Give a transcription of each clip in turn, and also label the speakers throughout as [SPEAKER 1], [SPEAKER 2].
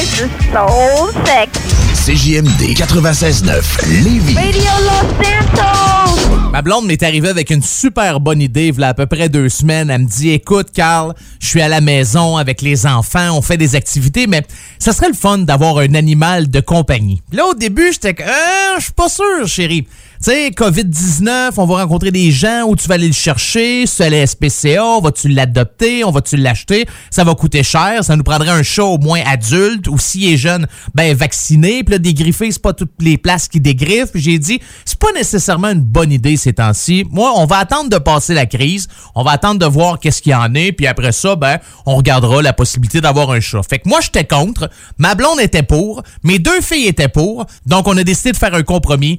[SPEAKER 1] voice is so sexy.
[SPEAKER 2] CJMD 96.9 Lévis.
[SPEAKER 1] Radio Los Santos.
[SPEAKER 3] Ma blonde m'est arrivée avec une super bonne idée, il y a à peu près deux semaines. Elle me dit Écoute, Carl, je suis à la maison avec les enfants, on fait des activités, mais ça serait le fun d'avoir un animal de compagnie. Là, au début, j'étais que, ah, je suis pas sûr, chérie. Tu sais, COVID-19, on va rencontrer des gens où tu vas aller le chercher, c'est la SPCA, vas-tu l'adopter, on va-tu l'acheter, ça va coûter cher, ça nous prendrait un chat au moins adulte, ou s'il est jeune, ben vacciné, puis là, dégriffé, c'est pas toutes les places qui dégriffent. J'ai dit, c'est pas nécessairement une bonne idée ces temps-ci. Moi, on va attendre de passer la crise, on va attendre de voir qu'est-ce qu'il y en est, puis après ça, ben, on regardera la possibilité d'avoir un chat. Fait que moi, j'étais contre, ma blonde était pour, mes deux filles étaient pour, donc on a décidé de faire un compromis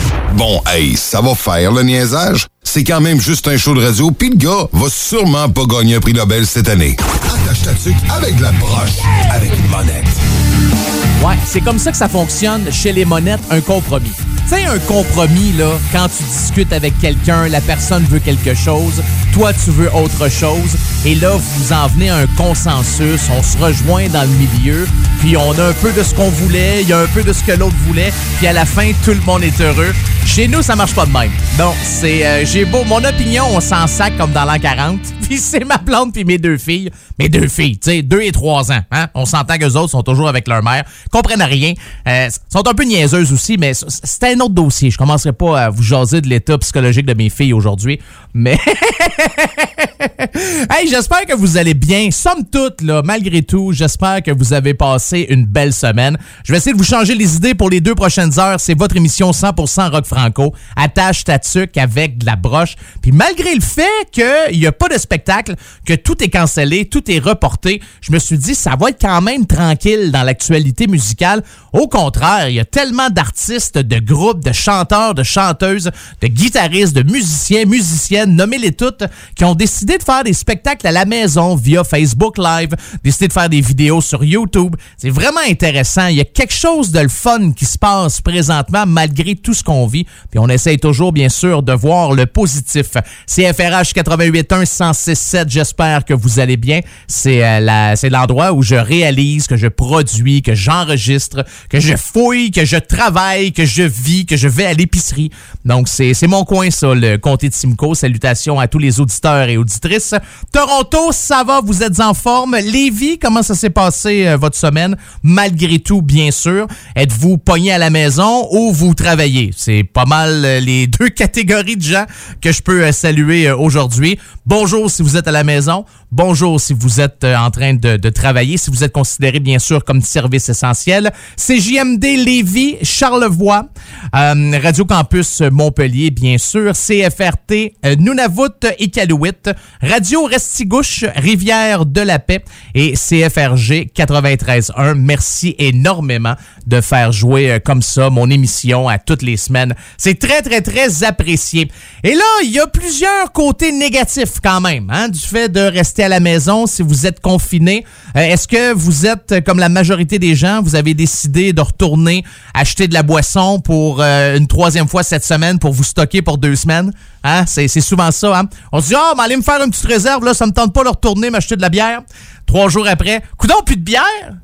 [SPEAKER 2] Bon, hey, ça va faire le niaisage? C'est quand même juste un show de radio, pis le gars va sûrement pas gagner un prix Nobel cette année. Attache ta tuque avec la broche, avec une monette.
[SPEAKER 3] Ouais, c'est comme ça que ça fonctionne chez les monettes, un compromis. Tu sais, un compromis, là, quand tu discutes avec quelqu'un, la personne veut quelque chose, toi, tu veux autre chose, et là, vous en venez à un consensus, on se rejoint dans le milieu, puis on a un peu de ce qu'on voulait, il y a un peu de ce que l'autre voulait, puis à la fin, tout le monde est heureux. Chez nous, ça marche pas de même. Non, c'est... euh, j'ai beau... Mon opinion, on s'en sac comme dans l'an 40, puis c'est ma blonde puis mes deux filles. Mes deux filles, tu sais, deux et trois ans, hein? On s'entend qu'eux autres sont toujours avec leur mère, comprennent rien, euh, sont un peu niaiseuses aussi, mais c'est dossier. Je commencerai pas à vous jaser de l'état psychologique de mes filles aujourd'hui, mais... hey, j'espère que vous allez bien. Somme toute, là, malgré tout, j'espère que vous avez passé une belle semaine. Je vais essayer de vous changer les idées pour les deux prochaines heures. C'est votre émission 100% rock franco. Attache ta avec de la broche. Puis malgré le fait qu'il n'y a pas de spectacle, que tout est cancellé, tout est reporté, je me suis dit, ça va être quand même tranquille dans l'actualité musicale. Au contraire, il y a tellement d'artistes, de groupes, de chanteurs, de chanteuses, de guitaristes, de musiciens, musiciennes, nommez-les toutes, qui ont décidé de faire des spectacles à la maison via Facebook Live, décidé de faire des vidéos sur YouTube. C'est vraiment intéressant. Il y a quelque chose de le fun qui se passe présentement malgré tout ce qu'on vit. Puis on essaye toujours, bien sûr, de voir le positif. CFRH 881 1067, j'espère que vous allez bien. C'est euh, l'endroit où je réalise, que je produis, que j'enregistre, que je fouille, que je travaille, que je vis, que je vais à l'épicerie. Donc, c'est mon coin, ça, le comté de Simcoe. Salutations à tous les auditeurs et auditrices. Toronto, ça va? Vous êtes en forme? Lévis, comment ça s'est passé euh, votre semaine? Malgré tout, bien sûr. Êtes-vous pogné à la maison ou vous travaillez? C'est pas mal euh, les deux catégories de gens que je peux euh, saluer aujourd'hui. Bonjour si vous êtes à la maison. Bonjour si vous êtes euh, en train de, travailler, si vous êtes considéré bien sûr comme service essentiel. C'est JMD Lévis, Charlevoix, euh, Radio Campus Montpellier bien sûr, CFRT euh, Nunavut et Iqaluit, Radio Restigouche, Rivière de la Paix et CFRG 93.1. Merci énormément de faire jouer comme ça mon émission à toutes les semaines. C'est très très très apprécié. Et là, il y a plusieurs côtés négatifs quand même hein, du fait de rester à la maison si vous êtes confiné. Euh, Est-ce que vous êtes comme la majorité des gens, vous avez décidé de retourner acheter de la boisson pour euh, une troisième fois cette semaine pour vous stocker pour deux semaines? Hein? C'est souvent ça. Hein? On se dit, ah, mais allez me faire une petite réserve, là, ça me tente pas de retourner m'acheter de la bière. Trois jours après, coudon, plus de bière?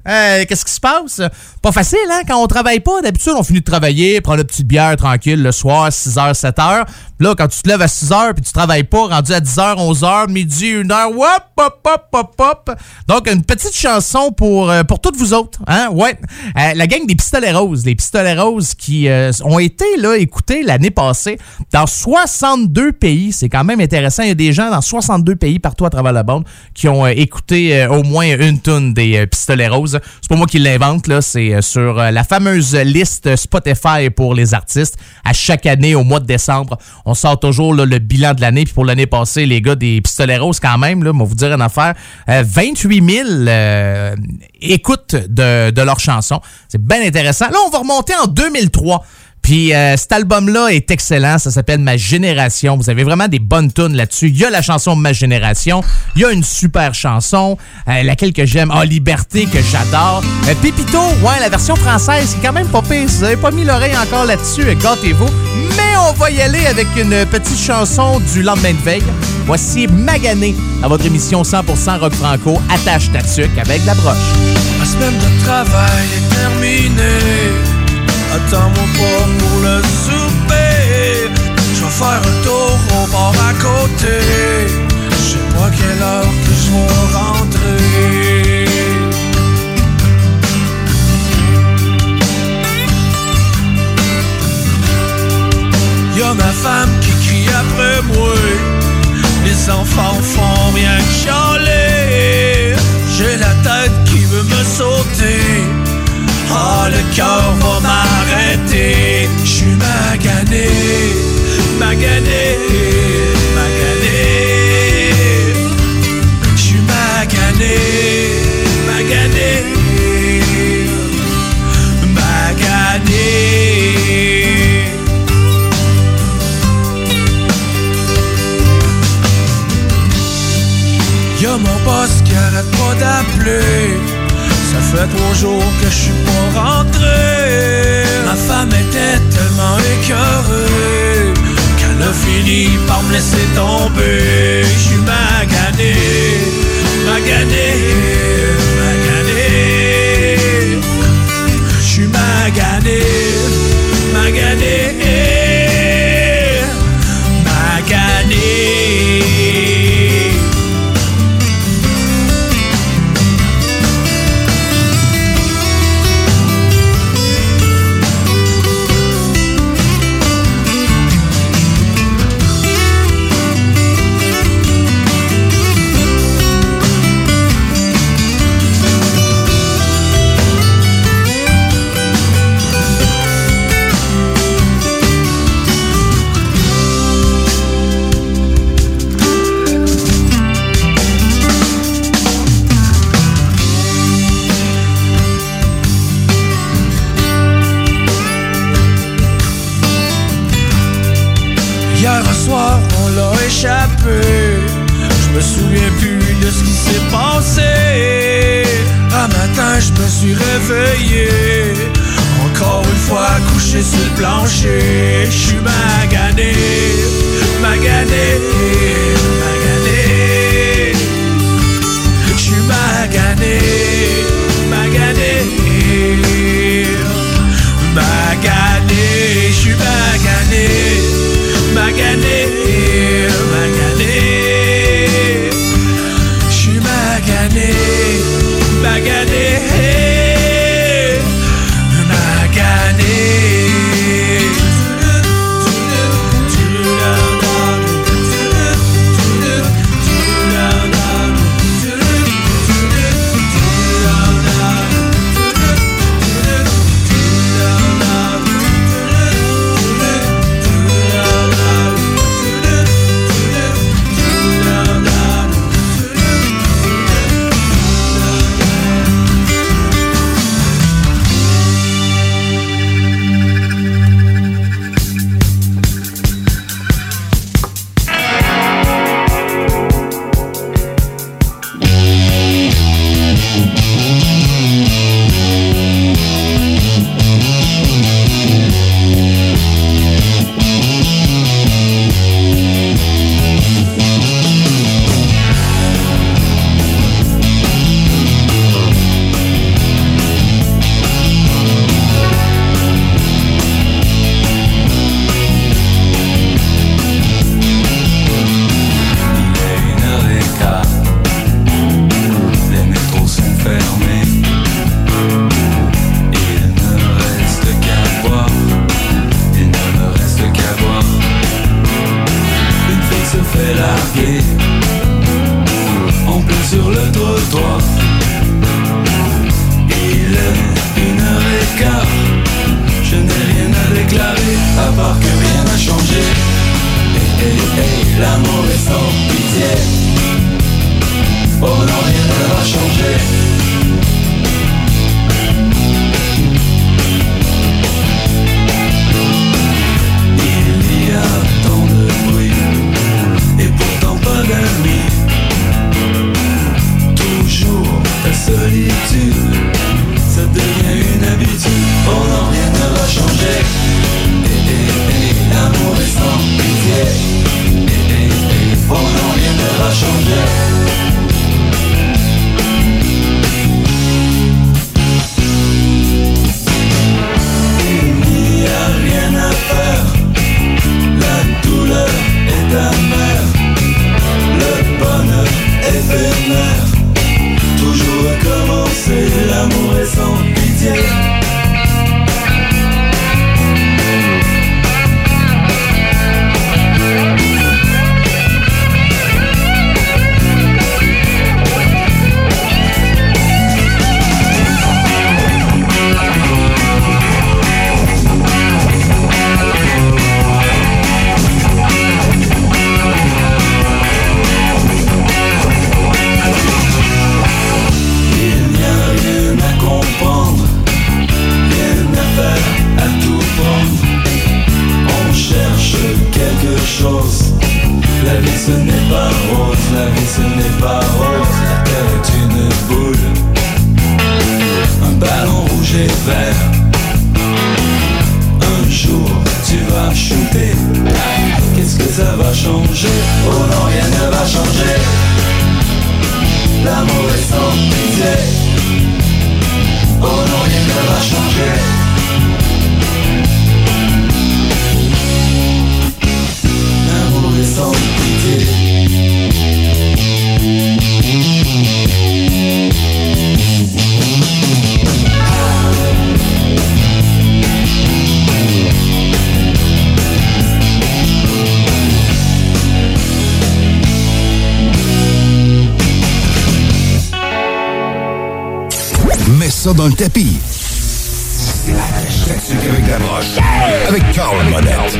[SPEAKER 3] Euh, Qu'est-ce qui se passe? Pas facile, hein? Quand on travaille pas, d'habitude, on finit de travailler, prend la petite bière tranquille le soir, 6h, 7h. Là, quand tu te lèves à 6h puis tu travailles pas, rendu à 10h, 11h, midi, 1h, hop, hop, hop, hop, hop. Donc, une petite chanson pour, euh, pour toutes vous autres, hein? Ouais. Euh, la gang des Pistolets Roses. Les Pistolets Roses qui ont été, là, écoutés l'année passée dans 62 pays. C'est quand même intéressant. Il y a des gens dans 62 pays partout à travers le monde qui ont écouté au moins une tonne des euh, Pistolets Roses. C'est pas moi qui l'invente, là. C'est euh, sur euh, la fameuse liste Spotify pour les artistes. À chaque année, au mois de décembre, on sort toujours le bilan de l'année. Puis pour l'année passée, les gars des Pistolets Roses, quand même, là, on va vous dire une affaire, euh, 28 000 euh, écoutes de, de leurs chansons. C'est bien intéressant. Là, on va remonter en 2003. Puis euh, cet album-là est excellent. Ça s'appelle Ma Génération. Vous avez vraiment des bonnes tunes là-dessus. Il y a la chanson Ma Génération. Il y a une super chanson, euh, laquelle que j'aime. Ah, Liberté, que j'adore. Euh, Pépito, ouais, la version française, c'est quand même pas pire. Vous n'avez pas mis l'oreille encore là-dessus, gâtez-vous. Mais on va y aller avec une petite chanson du lendemain de veille. Voici Magané à votre émission 100% rock franco. Attache ta tuque avec la broche.
[SPEAKER 4] Ma semaine de travail est terminée. Attends-moi pas pour le souper. Je vais faire un tour au bar à côté. Je sais pas quelle heure que je vais rentrer? Y'a ma femme qui crie après moi. Les enfants font rien que chialer. Le cœur va m'arrêter. Je suis magané, magané, magané. Je suis magané, magané, magané. Y'a mon boss qui arrête pas d'appeler fait trois que je suis pas rentré. Ma femme était tellement écœurée qu'elle a fini par me laisser tomber. Je suis magané, magané. Plancher. Je
[SPEAKER 5] dans le tapis. C'est la avec la broche. Avec Carl Monette.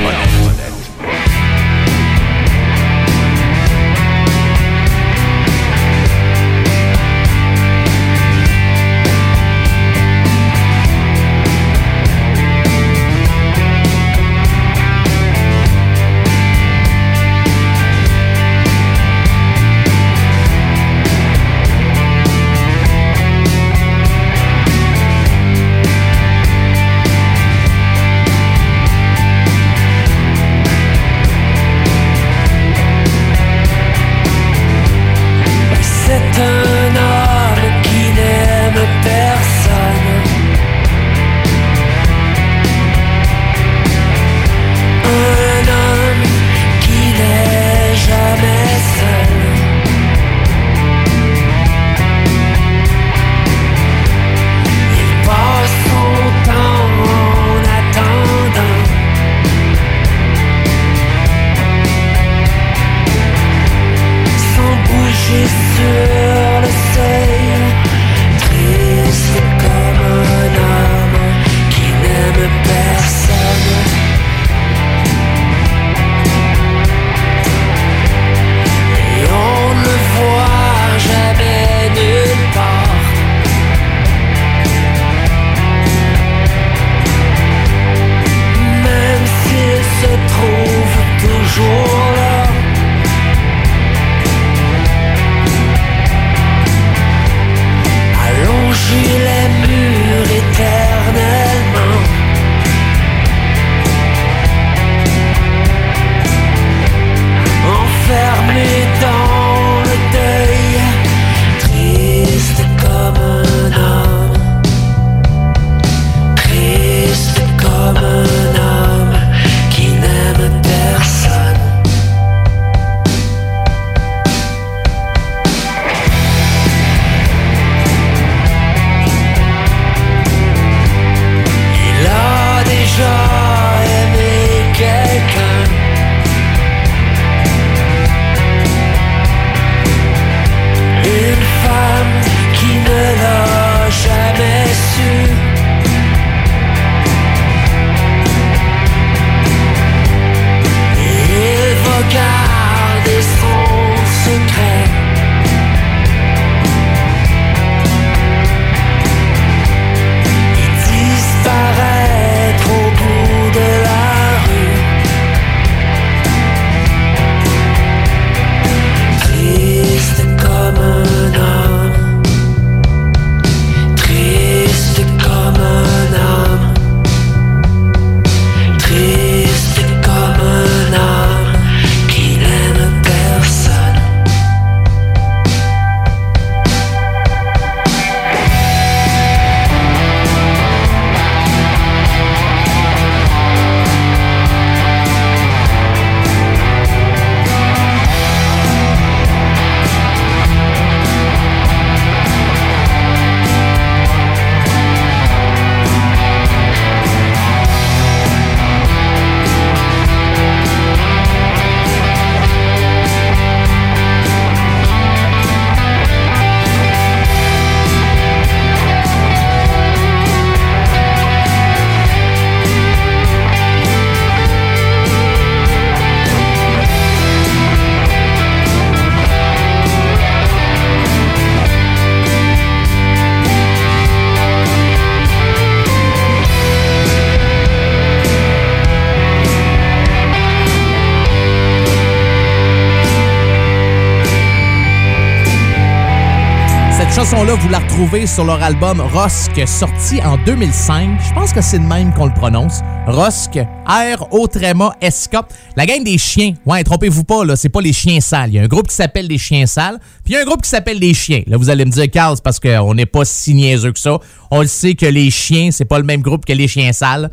[SPEAKER 3] Sur leur album Rosk, sorti en 2005. Je pense que c'est de même qu'on le prononce. Rosk, R-O tréma S-K. La gang des chiens. Ouais, trompez-vous pas, là, c'est pas les chiens sales. Il y a un groupe qui s'appelle les chiens sales, puis il y a un groupe qui s'appelle les chiens. Là, vous allez me dire, Carl, parce qu'on n'est pas si niaiseux que ça. On le sait que les chiens, c'est pas le même groupe que les chiens sales.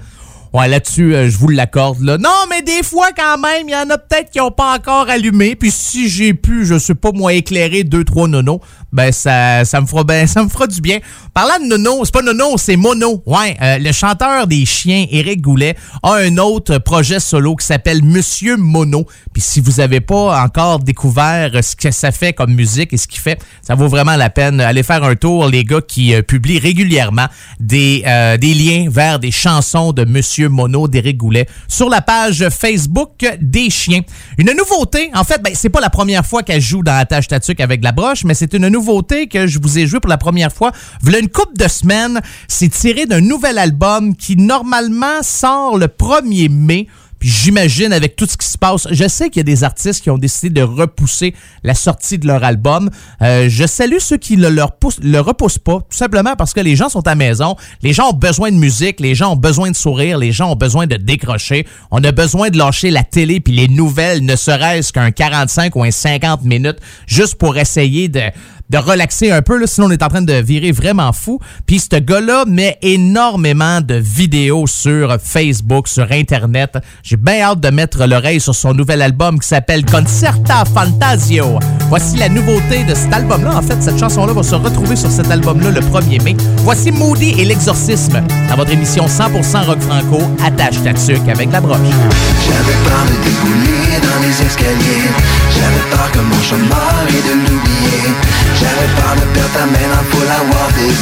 [SPEAKER 3] Ouais, là-dessus, euh, je vous l'accorde. Là. Non, mais des fois, quand même, il y en a peut-être qui n'ont pas encore allumé. Puis si j'ai pu, je sais pas, moi, éclairer deux, trois nonos, ben ça, ça me fera ben, ça me fera du bien. Parlant de nono, c'est pas nono, c'est mono. Ouais, euh, le chanteur des chiens, Éric Goulet, a un autre projet solo qui s'appelle Monsieur Mono. Puis si vous avez pas encore découvert ce que ça fait comme musique et ce qu'il fait, ça vaut vraiment la peine. Allez faire un tour, les gars qui euh, publient régulièrement des, des liens vers des chansons de Monsieur Mono d'Éric Goulet sur la page Facebook des chiens. Une nouveauté, en fait, ben, c'est pas la première fois qu'elle joue dans la tâche tatuc avec la broche, mais c'est une nouveauté que je vous ai joué pour la première fois. Voilà une couple de semaines. C'est tiré d'un nouvel album qui normalement sort le 1er mai j'imagine avec tout ce qui se passe, je sais qu'il y a des artistes qui ont décidé de repousser la sortie de leur album. Euh, je salue ceux qui ne leur le repoussent pas, tout simplement parce que les gens sont à maison, les gens ont besoin de musique, les gens ont besoin de sourire, les gens ont besoin de décrocher. On a besoin de lâcher la télé puis les nouvelles, ne serait-ce qu'un 45 ou un 50 minutes, juste pour essayer de de relaxer un peu, sinon on est en train de virer vraiment fou. Puis ce gars-là met énormément de vidéos sur Facebook, sur Internet. J'ai bien hâte de mettre l'oreille sur son nouvel album qui s'appelle Concerta Fantasio. Voici la nouveauté de cet album-là. En fait, cette chanson-là va se retrouver sur cet album-là le 1er mai. Voici Moody et l'exorcisme dans votre émission 100% rock franco, attache ta avec la broche.
[SPEAKER 6] J'avais peur de dans les escaliers. J'avais peur que mon de.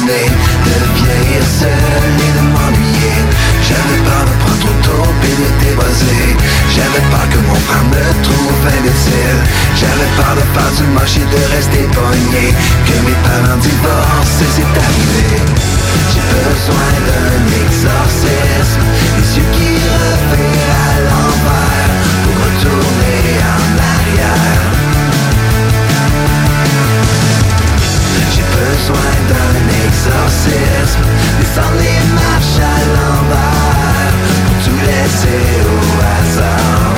[SPEAKER 6] Disney De vieillir seul et de m'ennuyer J'avais peur de prendre trop tôt et de t'ébosser J'avais peur que mon frère me trouve imbécile. J'avais peur de faire du moche et de rester pogné. Que mes parents divorcent c'est arrivé. J'ai besoin d'un exorcisme besoin d'un exorcisme Descendre les marches à l'envers Pour tout laisser au hasard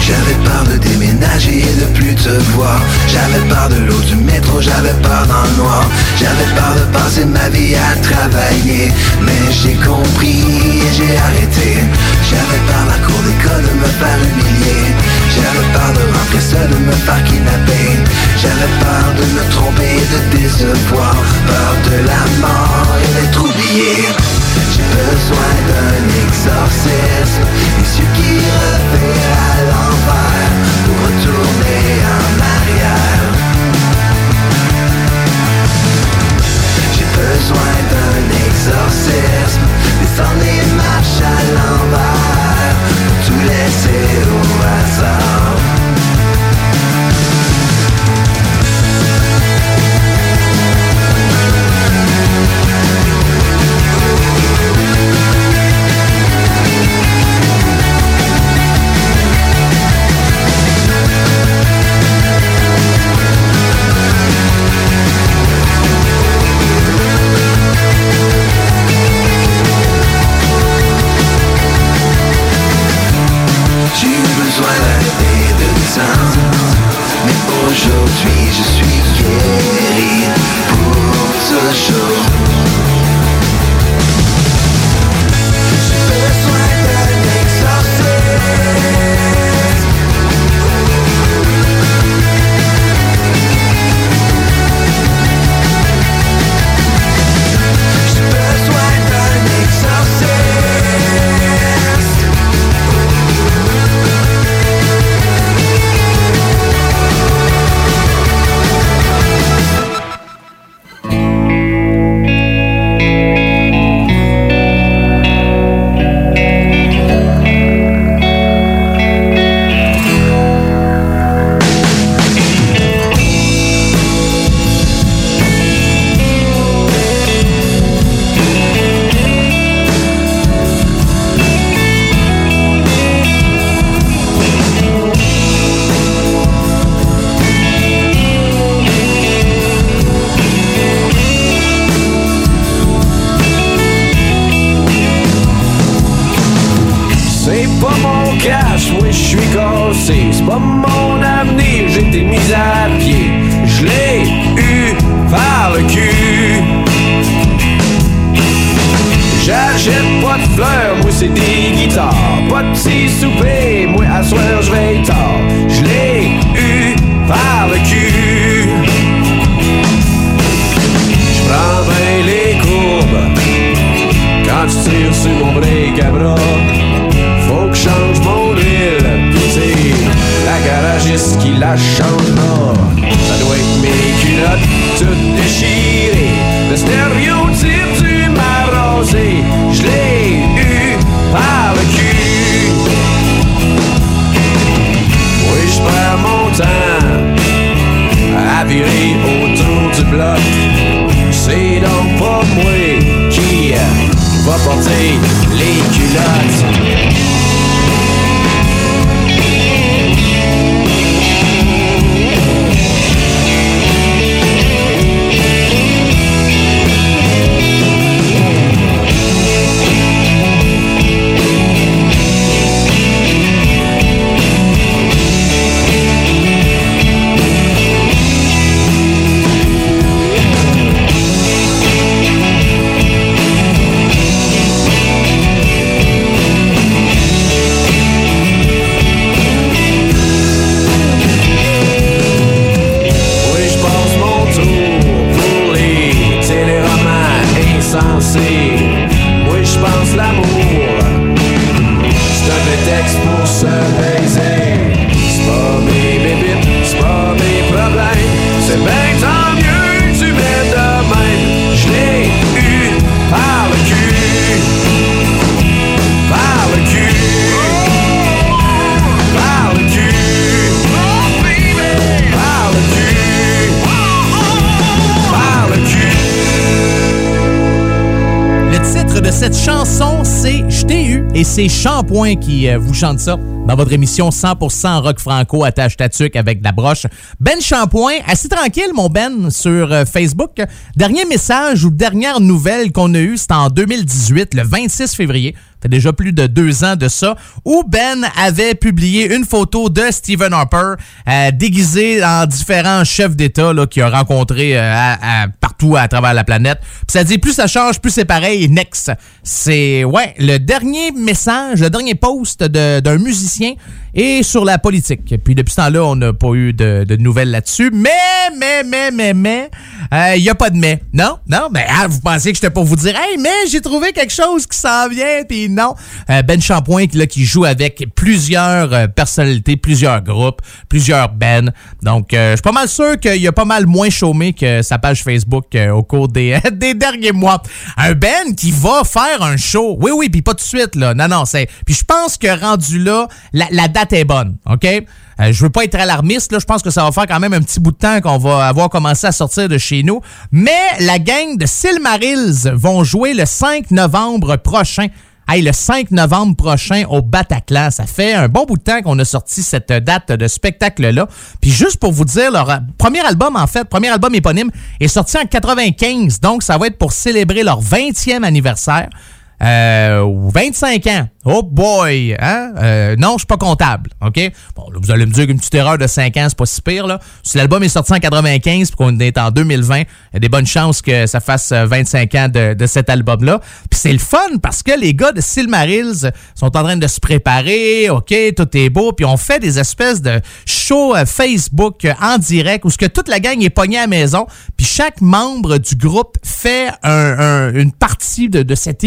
[SPEAKER 6] J'avais peur de déménager et de plus te voir. J'avais peur de l'eau du métro, j'avais peur dans le noir J'avais peur de passer ma vie à travailler Mais j'ai compris et j'ai arrêté. J'avais peur la cour d'école de me faire humilier. J'avais peur de rentrer seul, de me faire kidnapper. J'avais peur de me tromper et de décevoir. Peur de la mort et d'être oublié. J'ai besoin d'un exorcisme. Les yeux qui revirent à l'envers Pour retourner en besoin d'un exorcisme. Descendre les marches à l'envers. Tout laisser au hasard
[SPEAKER 7] moi à soir je vais tard. Je l'ai eu par le cul. J'prends bien les courbes quand tu tires sur mon break à bras. Faut que je change mon huile, pis c'est la garagiste qui la changera. Ça doit être mes culottes toutes déchirées. Le stéréotype du marrosé, je l'ai virer autour du bloc. C'est donc pas moi qui va porter les culottes. C'est
[SPEAKER 3] Shampoing qui euh, vous chante ça dans votre émission 100% rock franco attache tatuc avec la broche. Ben Shampoing, assez tranquille mon Ben sur euh, Facebook. Dernier message ou dernière nouvelle qu'on a eue, c'était en 2018, le 26 février. Fait déjà plus de deux ans de ça, où Ben avait publié une photo de Stephen Harper euh, déguisé en différents chefs d'État qu'il a rencontrés euh, partout à travers la planète. Puis ça dit plus ça change, plus c'est pareil. Next. C'est ouais le dernier message, le dernier post d'un musicien et sur la politique. Puis depuis ce temps-là, on n'a pas eu de, de nouvelles là-dessus. Mais, mais, mais, mais, mais, il n'y a pas de mais. Non, non, mais ah, vous pensiez que j'étais pour vous dire, hey, mais j'ai trouvé quelque chose qui s'en vient, Euh, ben Shampoing, là, qui joue avec plusieurs euh, personnalités, plusieurs groupes, plusieurs bands. Donc, euh, je suis pas mal sûr qu'il y a pas mal moins chômé que sa page Facebook au cours des, derniers mois. Un band qui va faire un show. Oui, oui, puis pas tout de suite, là. Non, non, c'est... Puis je pense que rendu là, la, date est bonne, OK? Je veux pas être alarmiste, là. Je pense que ça va faire quand même un petit bout de temps qu'on va avoir commencé à sortir de chez nous. Mais la gang de Silmarils vont jouer le 5 novembre prochain. Hey, le 5 novembre prochain au Bataclan. Ça fait un bon bout de temps qu'on a sorti cette date de spectacle-là. Puis juste pour vous dire, leur premier album, en fait, premier album éponyme, est sorti en 95. Donc, ça va être pour célébrer leur 20e anniversaire. Euh, 25 ans. Oh boy! Hein? Euh, non, je suis pas comptable. OK? Bon, là, vous allez me dire qu'une petite erreur de 5 ans, c'est pas si pire. Là. Si l'album est sorti en 95 puis qu'on est en 2020, il y a des bonnes chances que ça fasse euh, 25 ans de, de cet album-là. Puis c'est le fun parce que les gars de Silmarils sont en train de se préparer. OK, tout est beau. Puis on fait des espèces de shows euh, Facebook euh, en direct où ce que toute la gang est pognée à la maison. Puis chaque membre du groupe fait un- un- une partie de, de cette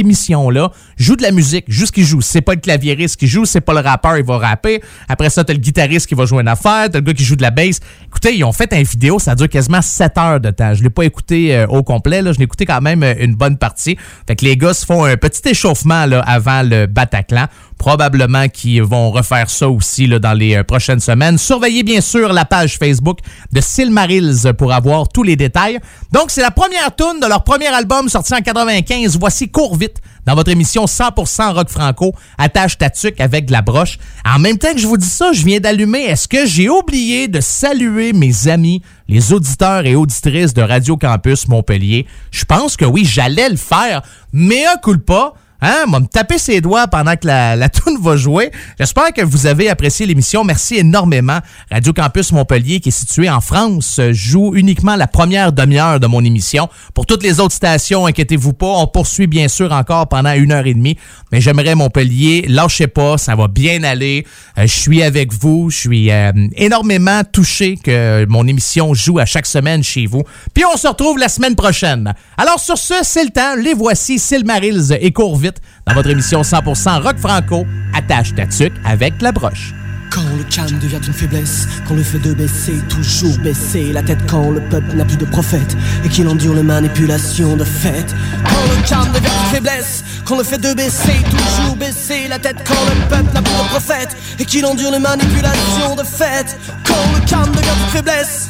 [SPEAKER 3] émission-là, joue de la musique, juste qu'il joue. C'est pas le claviériste qui joue, c'est pas le rappeur, il va rapper. Après ça, t'as le guitariste qui va jouer une affaire, t'as le gars qui joue de la bass. Écoutez, ils ont fait un vidéo, ça dure quasiment 7 heures de temps. Je l'ai pas écouté euh, au complet, là. je l'ai écouté quand même euh, une bonne partie. Fait que les gars se font un petit échauffement là, avant le Bataclan. Probablement qu'ils vont refaire ça aussi là, dans les euh, prochaines semaines. Surveillez bien sûr la page Facebook de Silmarils pour avoir tous les détails. Donc, c'est la première tune de leur premier album sorti en 95. Voici Cours vite dans votre émission 100% rock franco, attache ta tuque avec la broche. En même temps que je vous dis ça, je viens d'allumer. Est-ce que j'ai oublié de saluer mes amis, les auditeurs et auditrices de Radio Campus Montpellier? Je pense que oui, j'allais le faire, mais un coup pas. Hein? M'a me taper ses doigts pendant que la, la toune va jouer. J'espère que vous avez apprécié l'émission. Merci énormément. Radio Campus Montpellier, qui est situé en France, joue uniquement la première demi-heure de mon émission. Pour toutes les autres stations, inquiétez-vous pas. On poursuit bien sûr encore pendant une heure et demie. Mais j'aimerais Montpellier. Lâchez pas, ça va bien aller. Euh, je suis avec vous. Je suis euh, énormément touché que mon émission joue à chaque semaine chez vous. Puis on se retrouve la semaine prochaine. Alors sur ce, c'est le temps. Les voici, Silmarils et Courvite 18 dans votre émission 100% Rock Franco. Attache ta tuque avec la broche.
[SPEAKER 8] Quand le calme devient une faiblesse, quand le feu de baisser, toujours baisser la tête, quand le peuple n'a plus de prophète et qu'il endure les manipulations de fait. Quand le calme devient une faiblesse, quand le fait de baisser, toujours baisser la tête, quand le peuple n'a plus de prophète et qu'il endure les manipulations de fait. Quand le calme devient une faiblesse,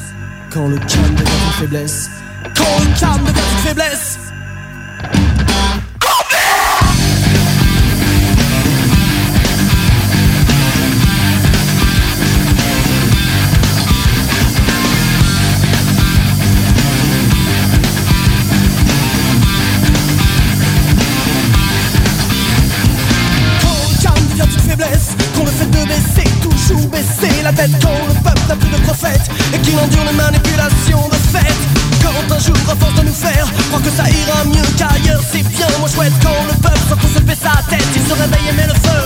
[SPEAKER 8] quand le calme devient une faiblesse, quand le calme devient une faiblesse. Quand le peuple n'a plus de prophète Et qu'il endure les manipulations de fait Quand un jour à force de nous faire Croire que ça ira mieux qu'ailleurs. C'est bien moins chouette quand le peuple sans qu'on se fait sa tête. Il se réveille et met le feu.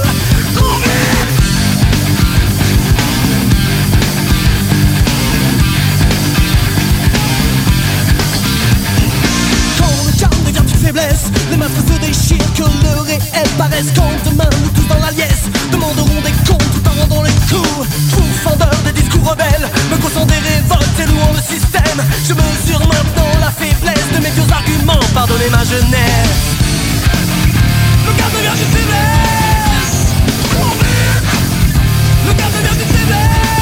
[SPEAKER 8] Faiblesse Les masques se déchirent, que le réel paraisse. Quand demain nous tous dans la liesse Pourfendeur des discours rebelles. Me causant des révoltes et louant le système. Je mesure maintenant la faiblesse de mes vieux arguments. Pardonnez ma jeunesse. Le gars devient une faiblesse. Le gars devient une faiblesse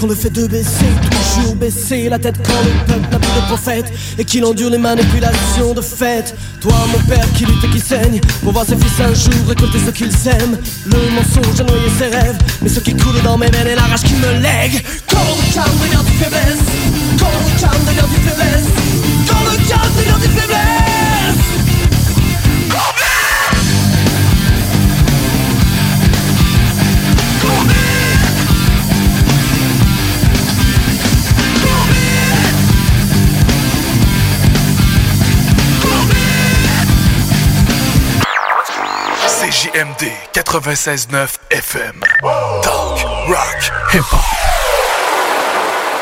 [SPEAKER 8] Quand le fait de baisser, toujours baisser la tête Quand le peuple n'a plus de prophète Et qu'il endure les manipulations de fait Toi mon père qui lutte et qui saigne Pour voir ses fils un jour récolter ce qu'ils aiment. Le mensonge a noyé ses rêves Mais ce qui coule dans mes veines est la rage qui me lègue. Quand le calme devient une faiblesse Quand le calme devient une faiblesse Quand le calme devient une faiblesse
[SPEAKER 9] CJMD 96.9 FM. Talk, rock, hip-hop.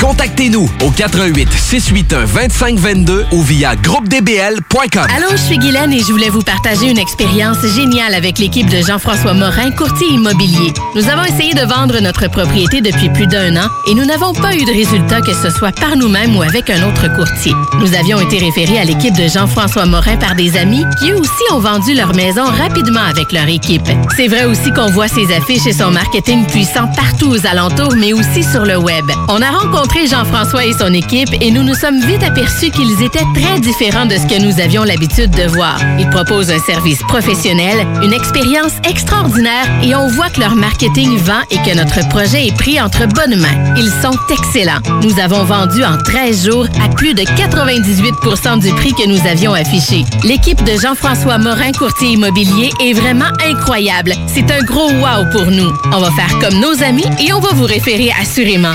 [SPEAKER 10] Contactez-nous au 88 681 2522 ou via groupedbl.com.
[SPEAKER 11] Allô, je suis Guylaine et je voulais vous partager une expérience géniale avec l'équipe de Jean-François Morin, courtier immobilier. Nous avons essayé de vendre notre propriété depuis plus d'un an et nous n'avons pas eu de résultat que ce soit par nous-mêmes ou avec un autre courtier. Nous avions été référés à l'équipe de Jean-François Morin par des amis qui eux aussi ont vendu leur maison rapidement avec leur équipe. C'est vrai aussi qu'on voit ses affiches et son marketing puissant partout aux alentours, mais aussi sur le web. On a rencontré Jean-François et son équipe et nous nous sommes vite aperçus qu'ils étaient très différents de ce que nous avions l'habitude de voir. Ils proposent un service professionnel, une expérience extraordinaire et on voit que leur marketing vend et que notre projet est pris entre bonnes mains. Ils sont excellents. Nous avons vendu en 13 jours à plus de 98% du prix que nous avions affiché. L'équipe de Jean-François Morin, courtier immobilier, est vraiment incroyable. C'est un gros wow pour nous. On va faire comme nos amis et on va vous référer assurément.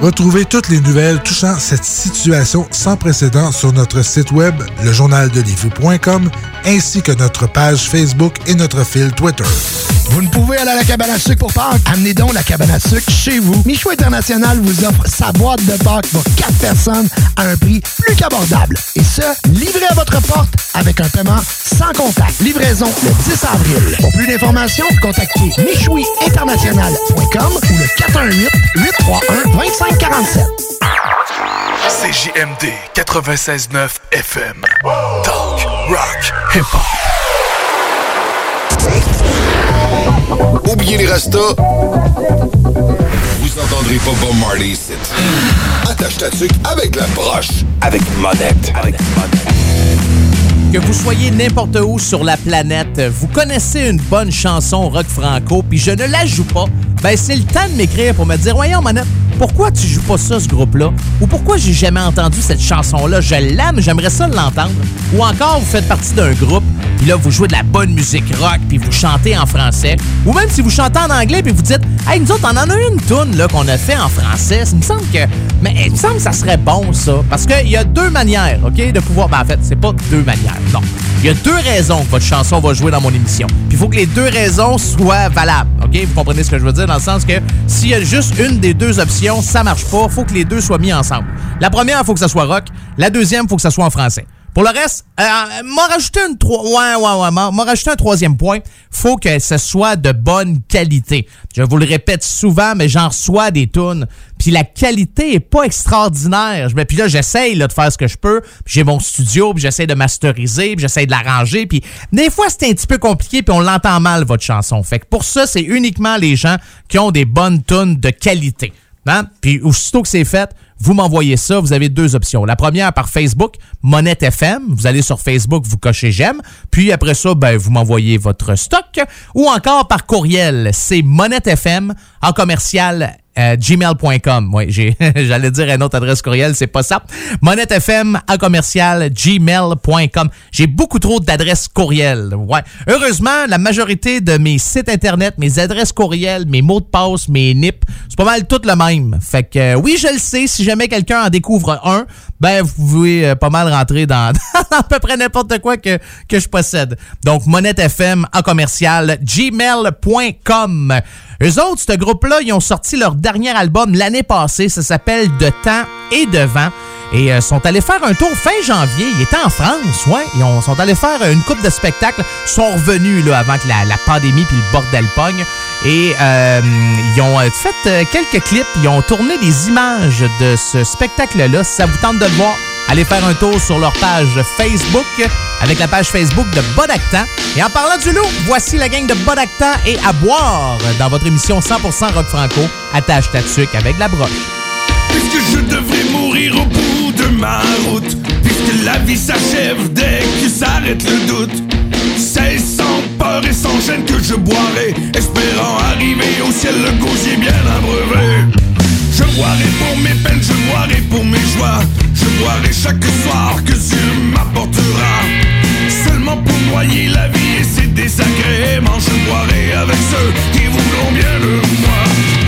[SPEAKER 12] Retrouvez toutes les nouvelles touchant cette situation sans précédent sur notre site web, lejournaldelivy.com, ainsi que notre page Facebook et notre fil Twitter.
[SPEAKER 13] Vous ne pouvez aller à la cabane à sucre pour Pâques? Amenez donc la cabane à sucre chez vous. Michou International vous offre sa boîte de Pâques pour 4 personnes à un prix plus qu'abordable. Et ce, livré à votre porte avec un paiement sans contact. Livraison le 10 avril. Pour plus d'informations, contactez michouiinternational.com ou le 418-831-2547.
[SPEAKER 9] CJMD 96.9 FM. Talk, rock, hip-hop.
[SPEAKER 2] Oubliez les restos. Vous entendrez pas Bob Marley ici. Attache ta tuque avec la broche. Avec monette. Avec
[SPEAKER 3] Que vous soyez n'importe où sur la planète, vous connaissez une bonne chanson rock franco, puis je ne la joue pas, ben c'est le temps de m'écrire pour me dire Voyons, Manette, pourquoi tu joues pas ça, ce groupe-là? Ou pourquoi j'ai jamais entendu cette chanson-là? Je l'aime, j'aimerais ça l'entendre. Ou encore, vous faites partie d'un groupe, puis là, vous jouez de la bonne musique rock, puis vous chantez en français. Ou même si vous chantez en anglais, puis vous dites Hey, nous autres, on en a une toune là, qu'on a fait en français. Il me semble que. Mais il me semble que ça serait bon, ça. Parce qu'il y a deux manières, OK, de pouvoir. Ben, en fait, c'est pas deux manières. Non. Il y a deux raisons que votre chanson va jouer dans mon émission. Puis il faut que les deux raisons soient valables. OK? Vous comprenez ce que je veux dire? Dans le sens que s'il y a juste une des deux options, ça marche pas. Faut que les deux soient mis ensemble. La première, il faut que ça soit rock. La deuxième, il faut que ça soit en français. Pour le reste, euh, m'a rajouté ouais, ouais, un troisième point. Faut que ce soit de bonne qualité. Je vous le répète souvent, mais j'en reçois des tunes. Puis la qualité est pas extraordinaire. Puis là, j'essaye de faire ce que je peux. J'ai mon studio, puis j'essaie de masteriser, puis j'essaie de l'arranger. Puis des fois, c'est un petit peu compliqué, puis on l'entend mal, votre chanson. Fait que pour ça, c'est uniquement les gens qui ont des bonnes tunes de qualité. Hein? Puis aussitôt que c'est fait, vous m'envoyez ça. Vous avez deux options. La première par Facebook, Monette FM. Vous allez sur Facebook, vous cochez j'aime. Puis après ça, ben, vous m'envoyez votre stock. Ou encore par courriel, c'est Monette FM en commercial euh, gmail.com. Oui, j'allais dire une autre adresse courriel, c'est pas ça. FM à commercial gmail.com. J'ai beaucoup trop d'adresses courriel. Ouais. Heureusement, la majorité de mes sites internet, mes adresses courriel, mes mots de passe, mes NIP, c'est pas mal tout le même. Fait que euh, oui, je le sais, si jamais quelqu'un en découvre un, ben vous pouvez euh, pas mal rentrer dans, à peu près n'importe quoi que, que je possède. Donc, FM à commercial gmail.com. Eux autres, ce groupe-là, ils ont sorti leur dernier album l'année passée. Ça s'appelle De temps et de vent. Et euh, sont allés faire un tour fin janvier. Ils étaient en France, ouais. Ils sont allés faire une coupe de spectacles. Sont revenus là, avant que la, pandémie puis le bordel pogne. Et euh, ils ont euh, fait quelques clips. Ils ont tourné des images de ce spectacle-là. Si ça vous tente de le voir, allez faire un tour sur leur page Facebook avec la page Facebook de Bodactan. Et en parlant du loup, voici la gang de Bodactan et à boire dans votre émission 100% rock franco. Attache ta tuque avec la broche.
[SPEAKER 7] Puisque je devrais mourir au bout de ma route Puisque la vie s'achève dès que s'arrête le doute C'est sans peur et sans gêne que je boirai Espérant arriver au ciel le gosier bien abreuvé Je boirai pour mes peines, je boirai pour mes joies. Je boirai chaque soir que Dieu m'apportera. Seulement pour noyer la vie et ses désagréments Je boirai avec ceux qui voudront bien de moi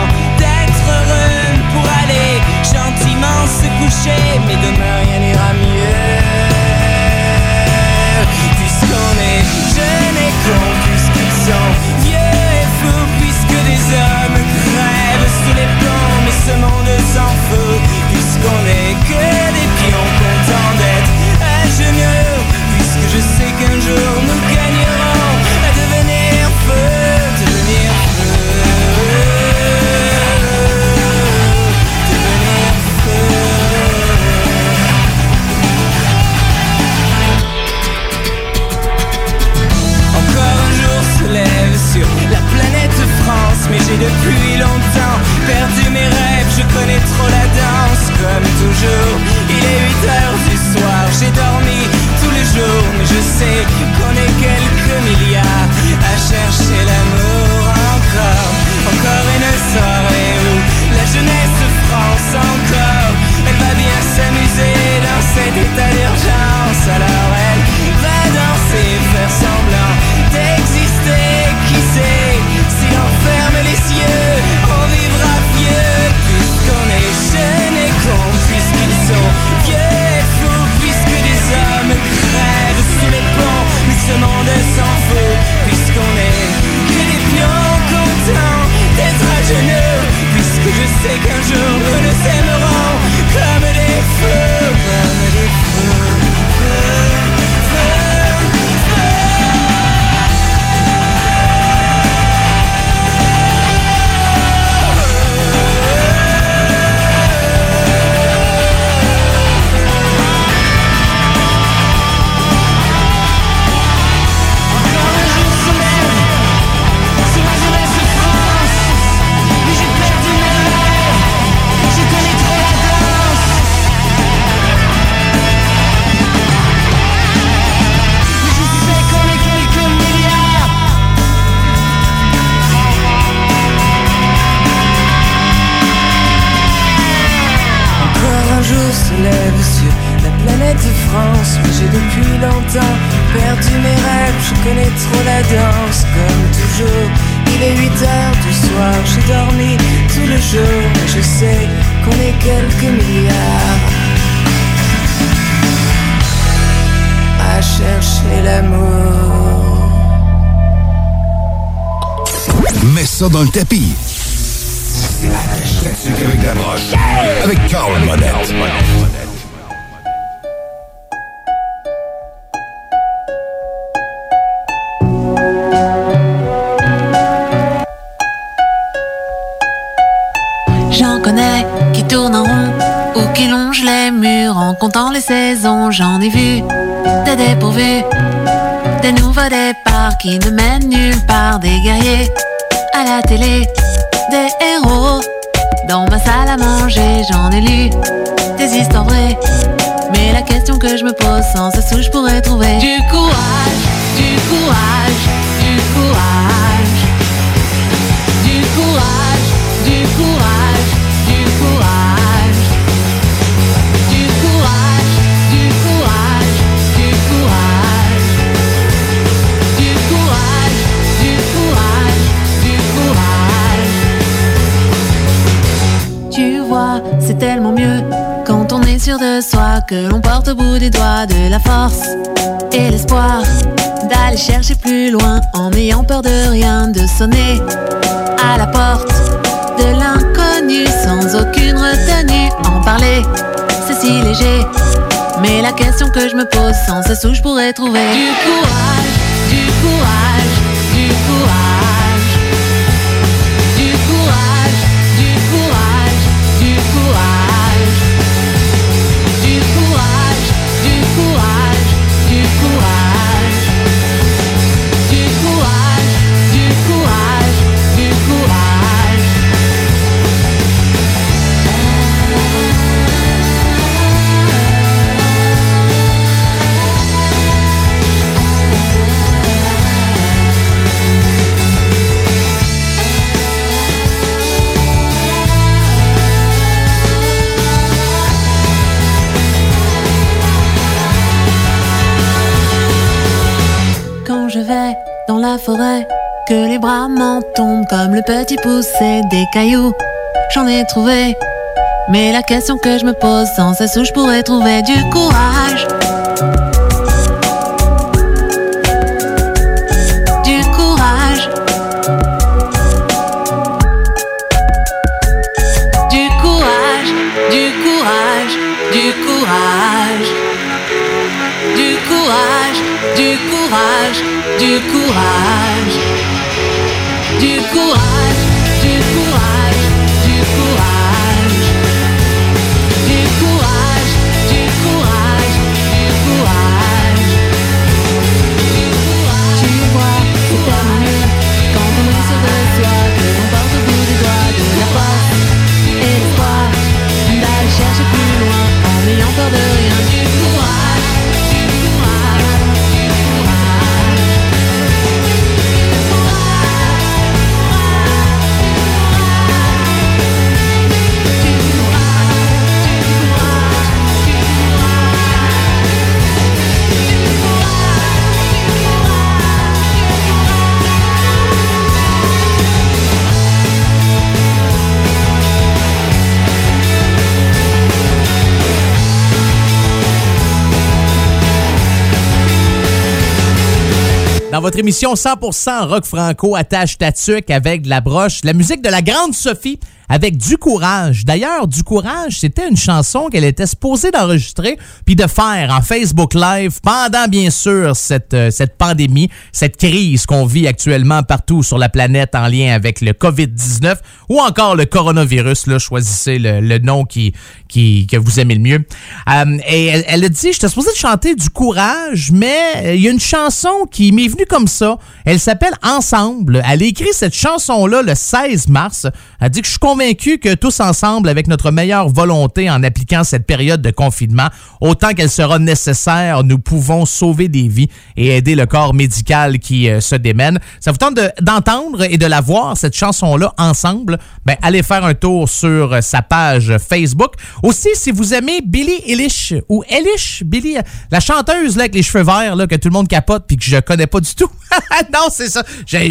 [SPEAKER 14] touché mes deux mains depuis longtemps. Perdu mes rêves, je connais trop la danse. Comme toujours, il est 8 heures du soir. J'ai dormi tous les jours, mais je sais qu'on est quelques milliards.
[SPEAKER 2] Dans le tapis. avec la broche. Avec Carl Monette.
[SPEAKER 15] J'en connais qui tournent en rond ou qui longent les murs en comptant les saisons. J'en ai vu des dépourvus, des nouveaux départs qui ne mènent nulle part. Des guerriers à la télé, des héros dans ma salle à manger. J'en ai lu des histoires vraies, mais la question que je me pose sans ce sou, je pourrais trouver du courage, du courage, du courage, du courage, tellement mieux quand on est sûr de soi que l'on porte au bout des doigts de la force et l'espoir d'aller chercher plus loin en n'ayant peur de rien, de sonner à la porte de l'inconnu sans aucune retenue. En parler, c'est si léger. Mais la question que je me pose sans ce sou, je pourrais trouver du courage, du courage, du courage, que les bras m'en tombent comme le petit poussé des cailloux. J'en ai trouvé, mais la question que je me pose sans cesse où je pourrais trouver du courage.
[SPEAKER 3] Votre émission 100% rock franco attache tatuc avec de la broche, la musique de la grande Sophie avec du courage. D'ailleurs, du courage, c'était une chanson qu'elle était supposée d'enregistrer puis de faire en Facebook Live pendant bien sûr cette euh, cette pandémie, cette crise qu'on vit actuellement partout sur la planète en lien avec le Covid-19 ou encore le coronavirus là, choisissez le, le nom qui qui que vous aimez le mieux. Euh, et elle, a dit j'étais supposée de chanter du courage, mais euh, il y a une chanson qui m'est venue comme ça. Elle s'appelle Ensemble. Elle a écrit cette chanson là le 16 mars. Elle dit que je suis convaincue convaincu que tous ensemble, avec notre meilleure volonté en appliquant cette période de confinement, autant qu'elle sera nécessaire, nous pouvons sauver des vies et aider le corps médical qui euh, se démène. Ça vous tente de- d'entendre et de la voir, cette chanson-là, ensemble? Ben, allez faire un tour sur euh, sa page Facebook. Aussi, si vous aimez Billie Eilish, ou Eilish, Billie, la chanteuse là, avec les cheveux verts, là, que tout le monde capote puis que je connais pas du tout. non, c'est ça.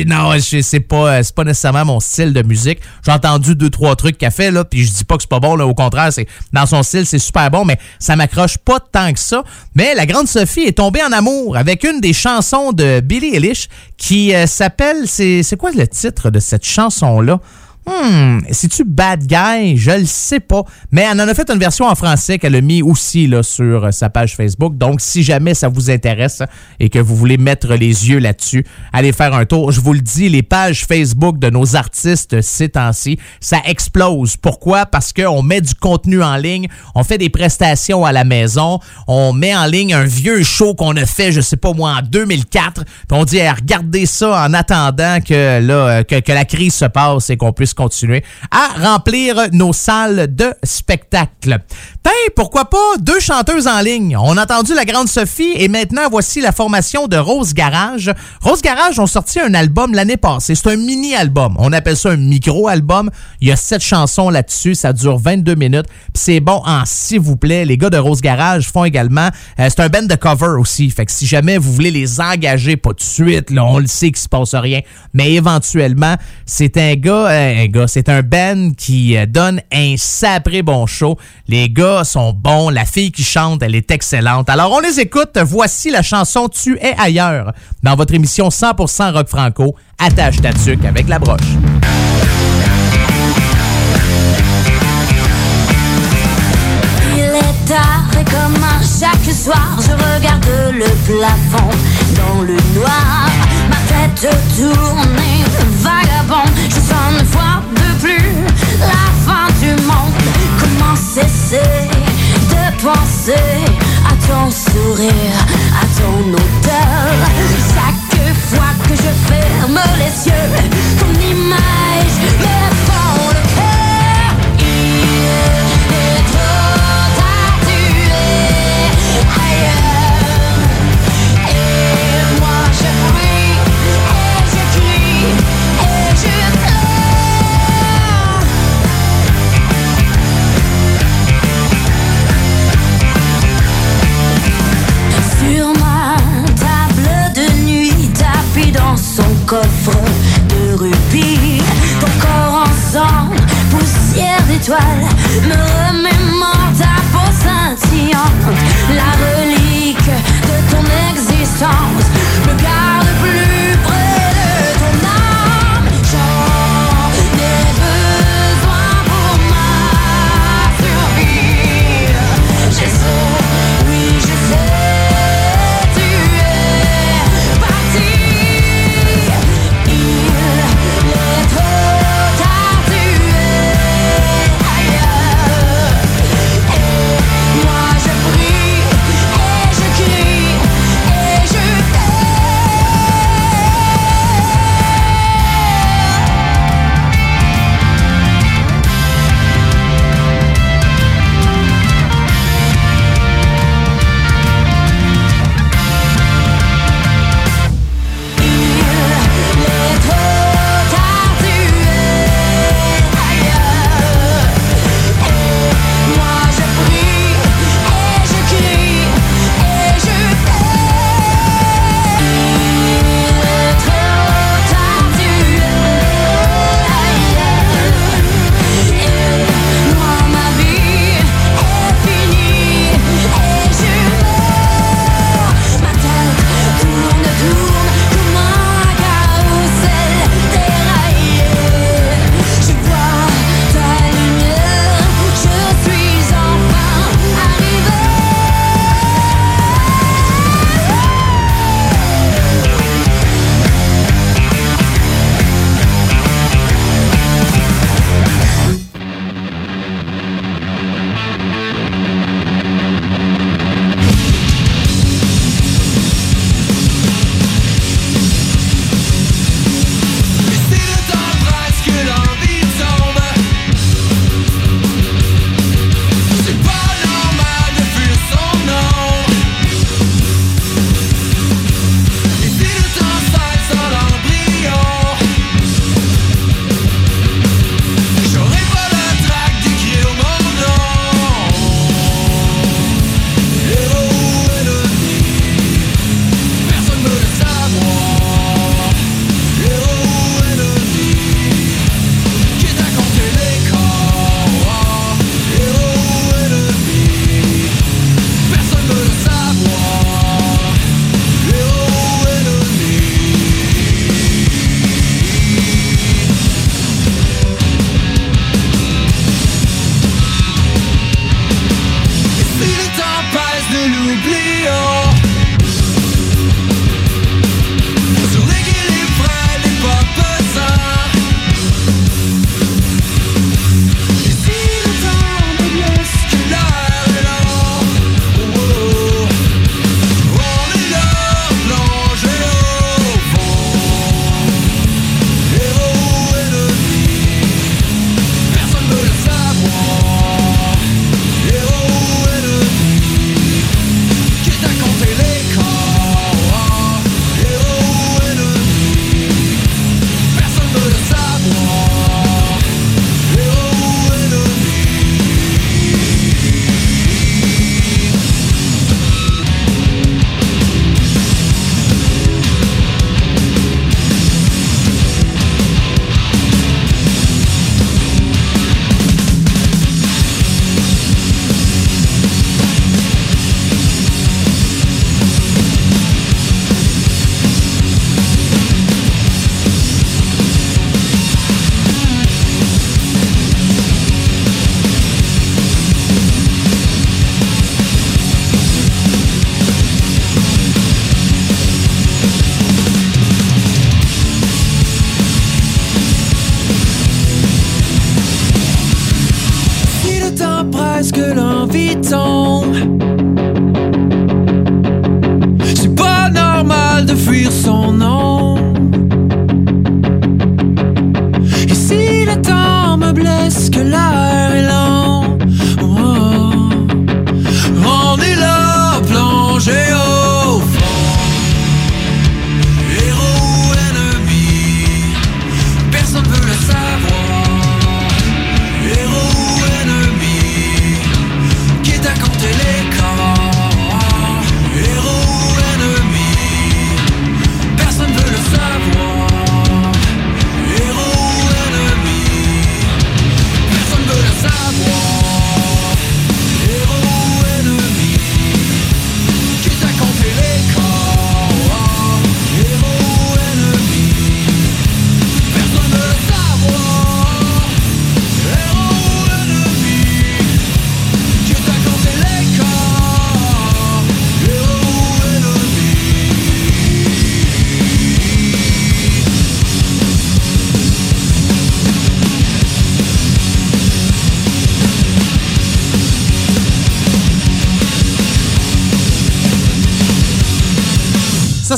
[SPEAKER 3] Non, c'est pas, euh, pas nécessairement mon style de musique. J'ai entendu deux, trois trucs qu'elle fait, là, puis je dis pas que c'est pas bon, là, au contraire, c'est dans son style, c'est super bon, mais ça m'accroche pas tant que ça. Mais la grande Sophie est tombée en amour avec une des chansons de Billie Eilish qui euh, s'appelle, c'est c'est quoi le titre de cette chanson-là? Hmm, c'est-tu Bad Guy? Je le sais pas. Mais elle en a fait une version en français qu'elle a mis aussi là, sur sa page Facebook. Donc, si jamais ça vous intéresse et que vous voulez mettre les yeux là-dessus, allez faire un tour. Je vous le dis, les pages Facebook de nos artistes ces temps-ci, ça explose. Pourquoi? Parce qu'on met du contenu en ligne, on fait des prestations à la maison, on met en ligne un vieux show qu'on a fait, je sais pas moi, en 2004, puis on dit, regardez ça en attendant que, là, euh, que la crise se passe et qu'on puisse continuer à remplir nos salles de spectacle. Tiens, pourquoi pas deux chanteuses en ligne? On a entendu la grande Sophie et maintenant voici la formation de Rose Garage. Rose Garage ont sorti un album l'année passée. C'est un mini-album. On appelle ça un micro-album. Il y a sept chansons là-dessus. Ça dure 22 minutes. C'est bon en s'il vous plaît. Les gars de Rose Garage font également. euh, c'est un band de cover aussi. Fait que si jamais vous voulez les engager, pas de suite, là, on le sait qu'il se passe rien. Mais éventuellement, c'est un gars, euh, c'est un band qui euh, donne un sapré bon show. Les gars sont bons. La fille qui chante, elle est excellente. Alors on les écoute. Voici la chanson Tu es ailleurs dans votre émission 100% rock franco. Attache ta tuque avec la broche.
[SPEAKER 16] Il est tard et comme chaque soir, je regarde le plafond dans le noir. Ma tête tourne et vagabond. Je sens une fois de plus la fin du monde. Comment cesser de penser à ton sourire, à ton odeur? Chaque fois que je ferme les yeux, ton image me dans son coffre de rubis. Ton corps en sang, poussière d'étoiles, me remémore ta peau scintillante. La relique de ton existence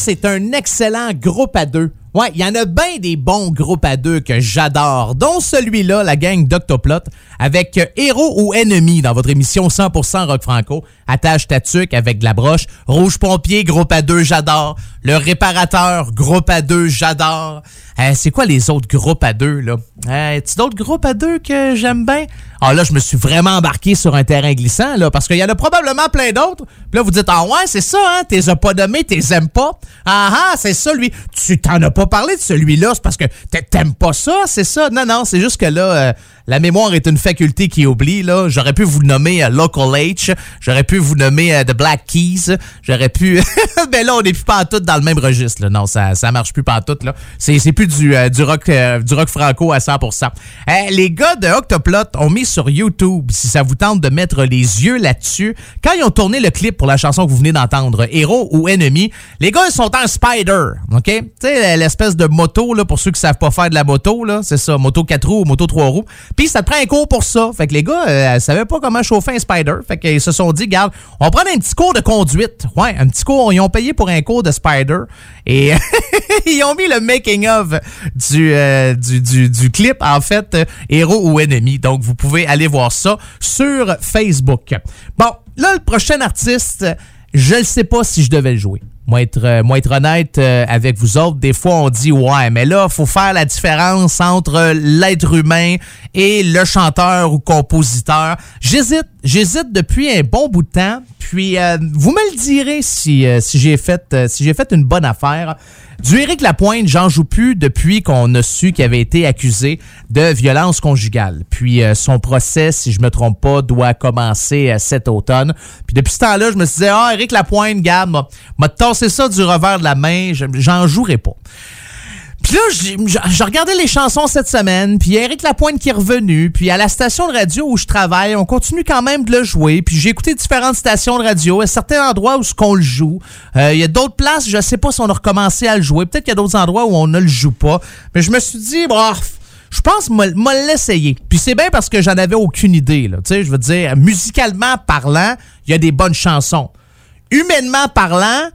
[SPEAKER 7] c'est
[SPEAKER 3] un excellent groupe à deux. Ouais, il y en a bien des bons groupes à deux que j'adore, dont celui-là, la gang d'Octoplot, avec euh, Héros ou Ennemi dans votre émission 100% Rock Franco. Attache ta tuque avec de la broche. Rouge Pompier, groupe à deux, j'adore. Le Réparateur, groupe à deux, j'adore. Euh, c'est quoi les autres groupes à deux, là? Euh, tu d'autres groupes à deux que j'aime bien? Ah là, je me suis vraiment embarqué sur un terrain glissant, là, parce qu'il y en a probablement plein d'autres. Puis là, vous dites, ah ouais, c'est ça, hein? T'es as pas nommé, t'es aimes pas. Ah ah, c'est ça, lui. Tu t'en as pas parlé de celui-là, c'est parce que t'a- t'aimes pas ça, c'est ça? Non, non, c'est juste que là, euh, la mémoire est une faculté qui oublie, là. J'aurais pu vous nommer euh, Local H, j'aurais pu vous nommer euh, The Black Keys, j'aurais pu... Mais là, on n'est plus pas tout dans le même registre. Non, ça, ça marche plus pas tout, là. C'est c'est plus du, euh, du, rock, du rock franco à 100%. Euh, les gars de Octoplot ont mis sur YouTube, si ça vous tente de mettre les yeux là-dessus, quand ils ont tourné le clip pour la chanson que vous venez d'entendre, Héros ou Ennemi, les gars, ils sont en Spider, OK? Tu sais, l'espèce de moto, là, pour ceux qui savent pas faire de la moto, là, c'est ça, moto 4 roues ou moto 3 roues. Puis ça te prend un cours pour ça. Fait que les gars, euh, savaient pas comment chauffer un Spider. Fait qu'ils se sont dit, garde, on va prendre un petit cours de conduite. Ouais, un petit cours. Ils ont payé pour un cours de Spider. Et ils ont mis le making-of du, euh, du, du, du clip, en fait, euh, Héros ou Ennemi. Donc, vous pouvez aller voir ça sur Facebook. Bon, là, le prochain artiste, je ne sais pas si je devais le jouer. Moi être, euh, moi être honnête euh, avec vous autres, des fois on dit ouais, mais là, faut faire la différence entre l'être humain et le chanteur ou compositeur. J'hésite, j'hésite depuis un bon bout de temps. Puis euh, vous me le direz si, euh, si j'ai fait, euh, si j'ai fait une bonne affaire. Du Éric Lapointe, j'en joue plus depuis qu'on a su qu'il avait été accusé de violence conjugale. Puis euh, son procès, si je me trompe pas, doit commencer cet automne. Puis depuis ce temps-là, je me suis dit, ah, Éric Lapointe, garde, m'a tassé ça du revers de la main, je- j'en jouerai pas. Puis là, j'ai j'ai regardé les chansons cette semaine, puis Eric Lapointe qui est revenu, puis à la station de radio où je travaille, on continue quand même de le jouer, puis j'ai écouté différentes stations de radio, à certains endroits où ce qu'on le joue. Euh, Il y a d'autres places, je sais pas si on a recommencé à le jouer, peut-être qu'il y a d'autres endroits où on ne le joue pas, mais je me suis dit, bref, je pense m'a l'essayer. Puis c'est bien parce que j'en avais aucune idée, là. Tu sais, je veux dire, musicalement parlant, il y a des bonnes chansons. Humainement parlant,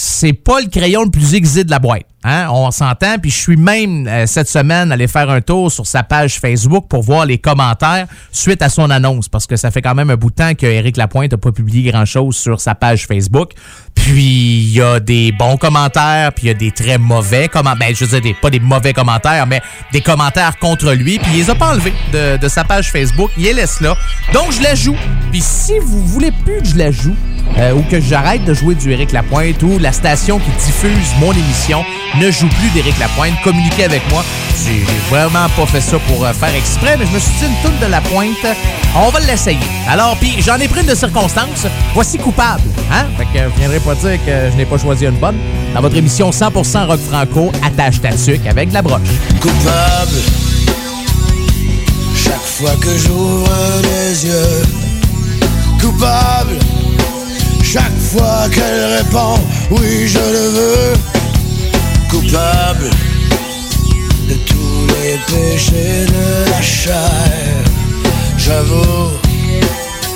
[SPEAKER 3] c'est pas le crayon le plus aiguisé de la boîte. Hein? On s'entend. Puis je suis même euh, cette semaine allé faire un tour sur sa page Facebook pour voir les commentaires suite à son annonce. Parce que ça fait quand même un bout de temps que Éric Lapointe n'a pas publié grand-chose sur sa page Facebook. Puis il y a des bons commentaires, puis il y a des très mauvais commentaires. Ben, je veux dire, des- pas des mauvais commentaires, mais des commentaires contre lui. Puis il les a pas enlevés de, de sa page Facebook. Il les laisse là. Donc je la joue. Puis si vous voulez plus que je la joue, euh, ou que j'arrête de jouer du Éric Lapointe, ou la station qui diffuse mon émission ne joue plus d'Éric Lapointe, communiquez avec moi. J'ai vraiment pas fait ça pour euh, faire exprès, mais je me suis dit une toune de Lapointe, on va l'essayer. Alors, puis j'en ai pris une de circonstance. Voici coupable. Hein? Fait que vous viendrez pas dire que je n'ai pas choisi une bonne. Dans votre émission 100% rock franco, attache ta tuque avec de la broche.
[SPEAKER 17] coupable. Chaque fois que j'ouvre les yeux, coupable. Chaque fois qu'elle répond oui je le veux. Coupable de tous les péchés de la chair. J'avoue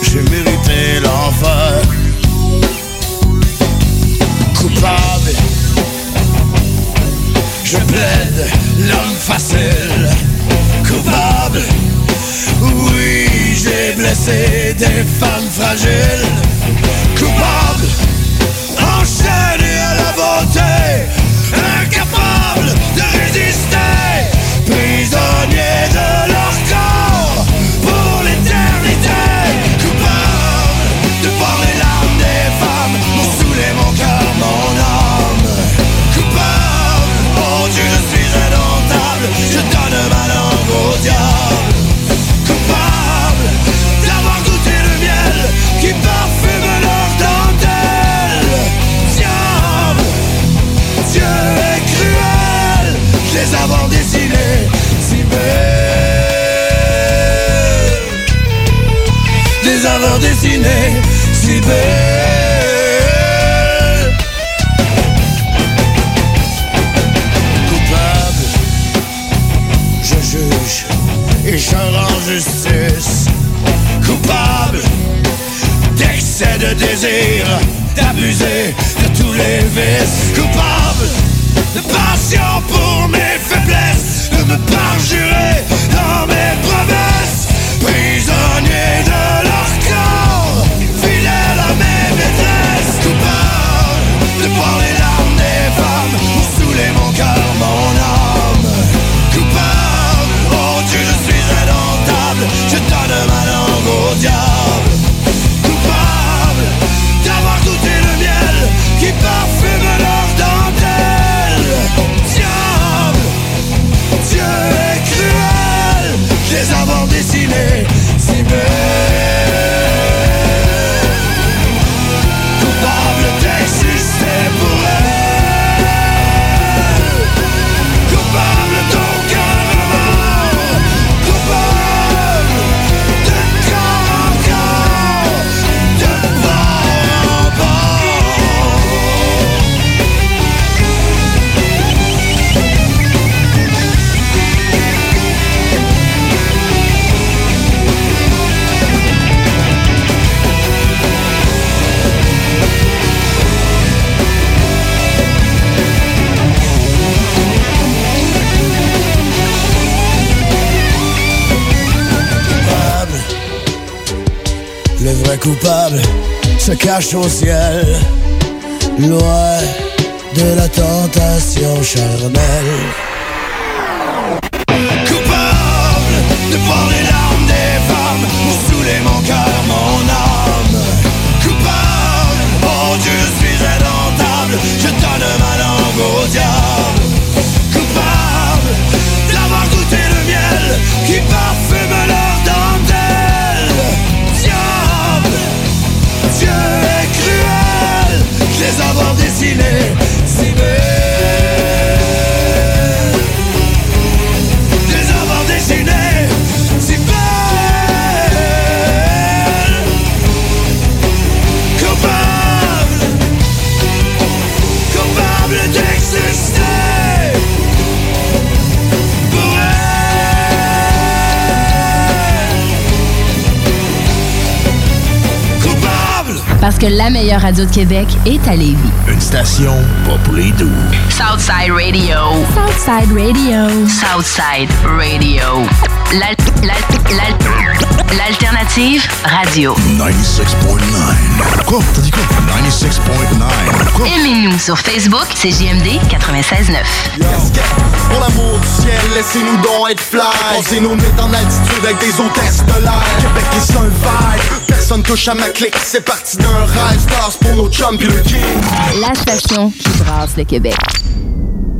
[SPEAKER 7] j'ai mérité l'enfer. Coupable Je plaide l'homme facile. Coupable Oui des femmes fragiles, coupables, enchaînés à la beauté, incapables de résister, les avoir dessinés si belles. Coupable, je juge et je rends justice. Coupable d'excès de désir, d'abuser de tous les vices. Coupable de passion pour mes faiblesses, de me parjurer dans mes promesses. Prisonnier de se cache au ciel, loin de la tentation charnelle.
[SPEAKER 11] Que la meilleure radio de Québec est à Lévis.
[SPEAKER 13] Une station pas pour les doux.
[SPEAKER 11] Southside Radio. Southside Radio. Southside Radio. L'al- l'al- l'al- L'alternative radio.
[SPEAKER 13] 96.9. Quoi? T'as dit quoi? 96.9. Quoi?
[SPEAKER 11] Aimez-nous sur Facebook, c'est JMD 96.9.
[SPEAKER 18] Pour l'amour du ciel, laissez-nous donc être fly. Passez nos nuits en altitude avec des hôtesses de l'air. Québec est un vibe. Personne touche à ma clique. C'est parti d'un rêve. Stars pour nos chums pis le king.
[SPEAKER 11] La station qui brasse le Québec.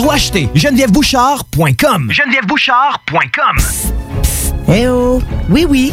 [SPEAKER 19] ou acheter, genevièvebouchard.com. genevièvebouchard.com.
[SPEAKER 20] Eh oh! Oui, oui,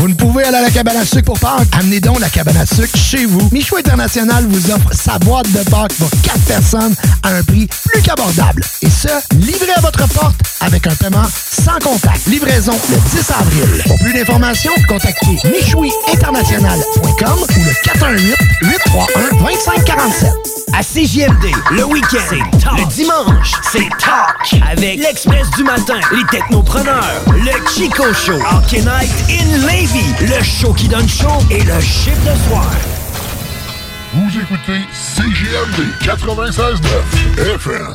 [SPEAKER 13] Vous ne pouvez aller à la cabane à sucre pour Pâques? Amenez donc la cabane à sucre chez vous. Michou International vous offre sa boîte de Pâques pour 4 personnes à un prix plus qu'abordable. Et ce, livré à votre porte avec un paiement sans contact. Livraison le 10 avril. Pour plus d'informations, contactez michouiinternational.com ou le 418-831-2547.
[SPEAKER 19] À CJMD, le week-end, c'est talk. Le dimanche, c'est talk. Avec l'Express du matin, les technopreneurs, le Chico Show, Hockey Night in Levy, le show qui donne chaud et le chiffre de soir.
[SPEAKER 2] Vous écoutez CGMD 96.9 FM.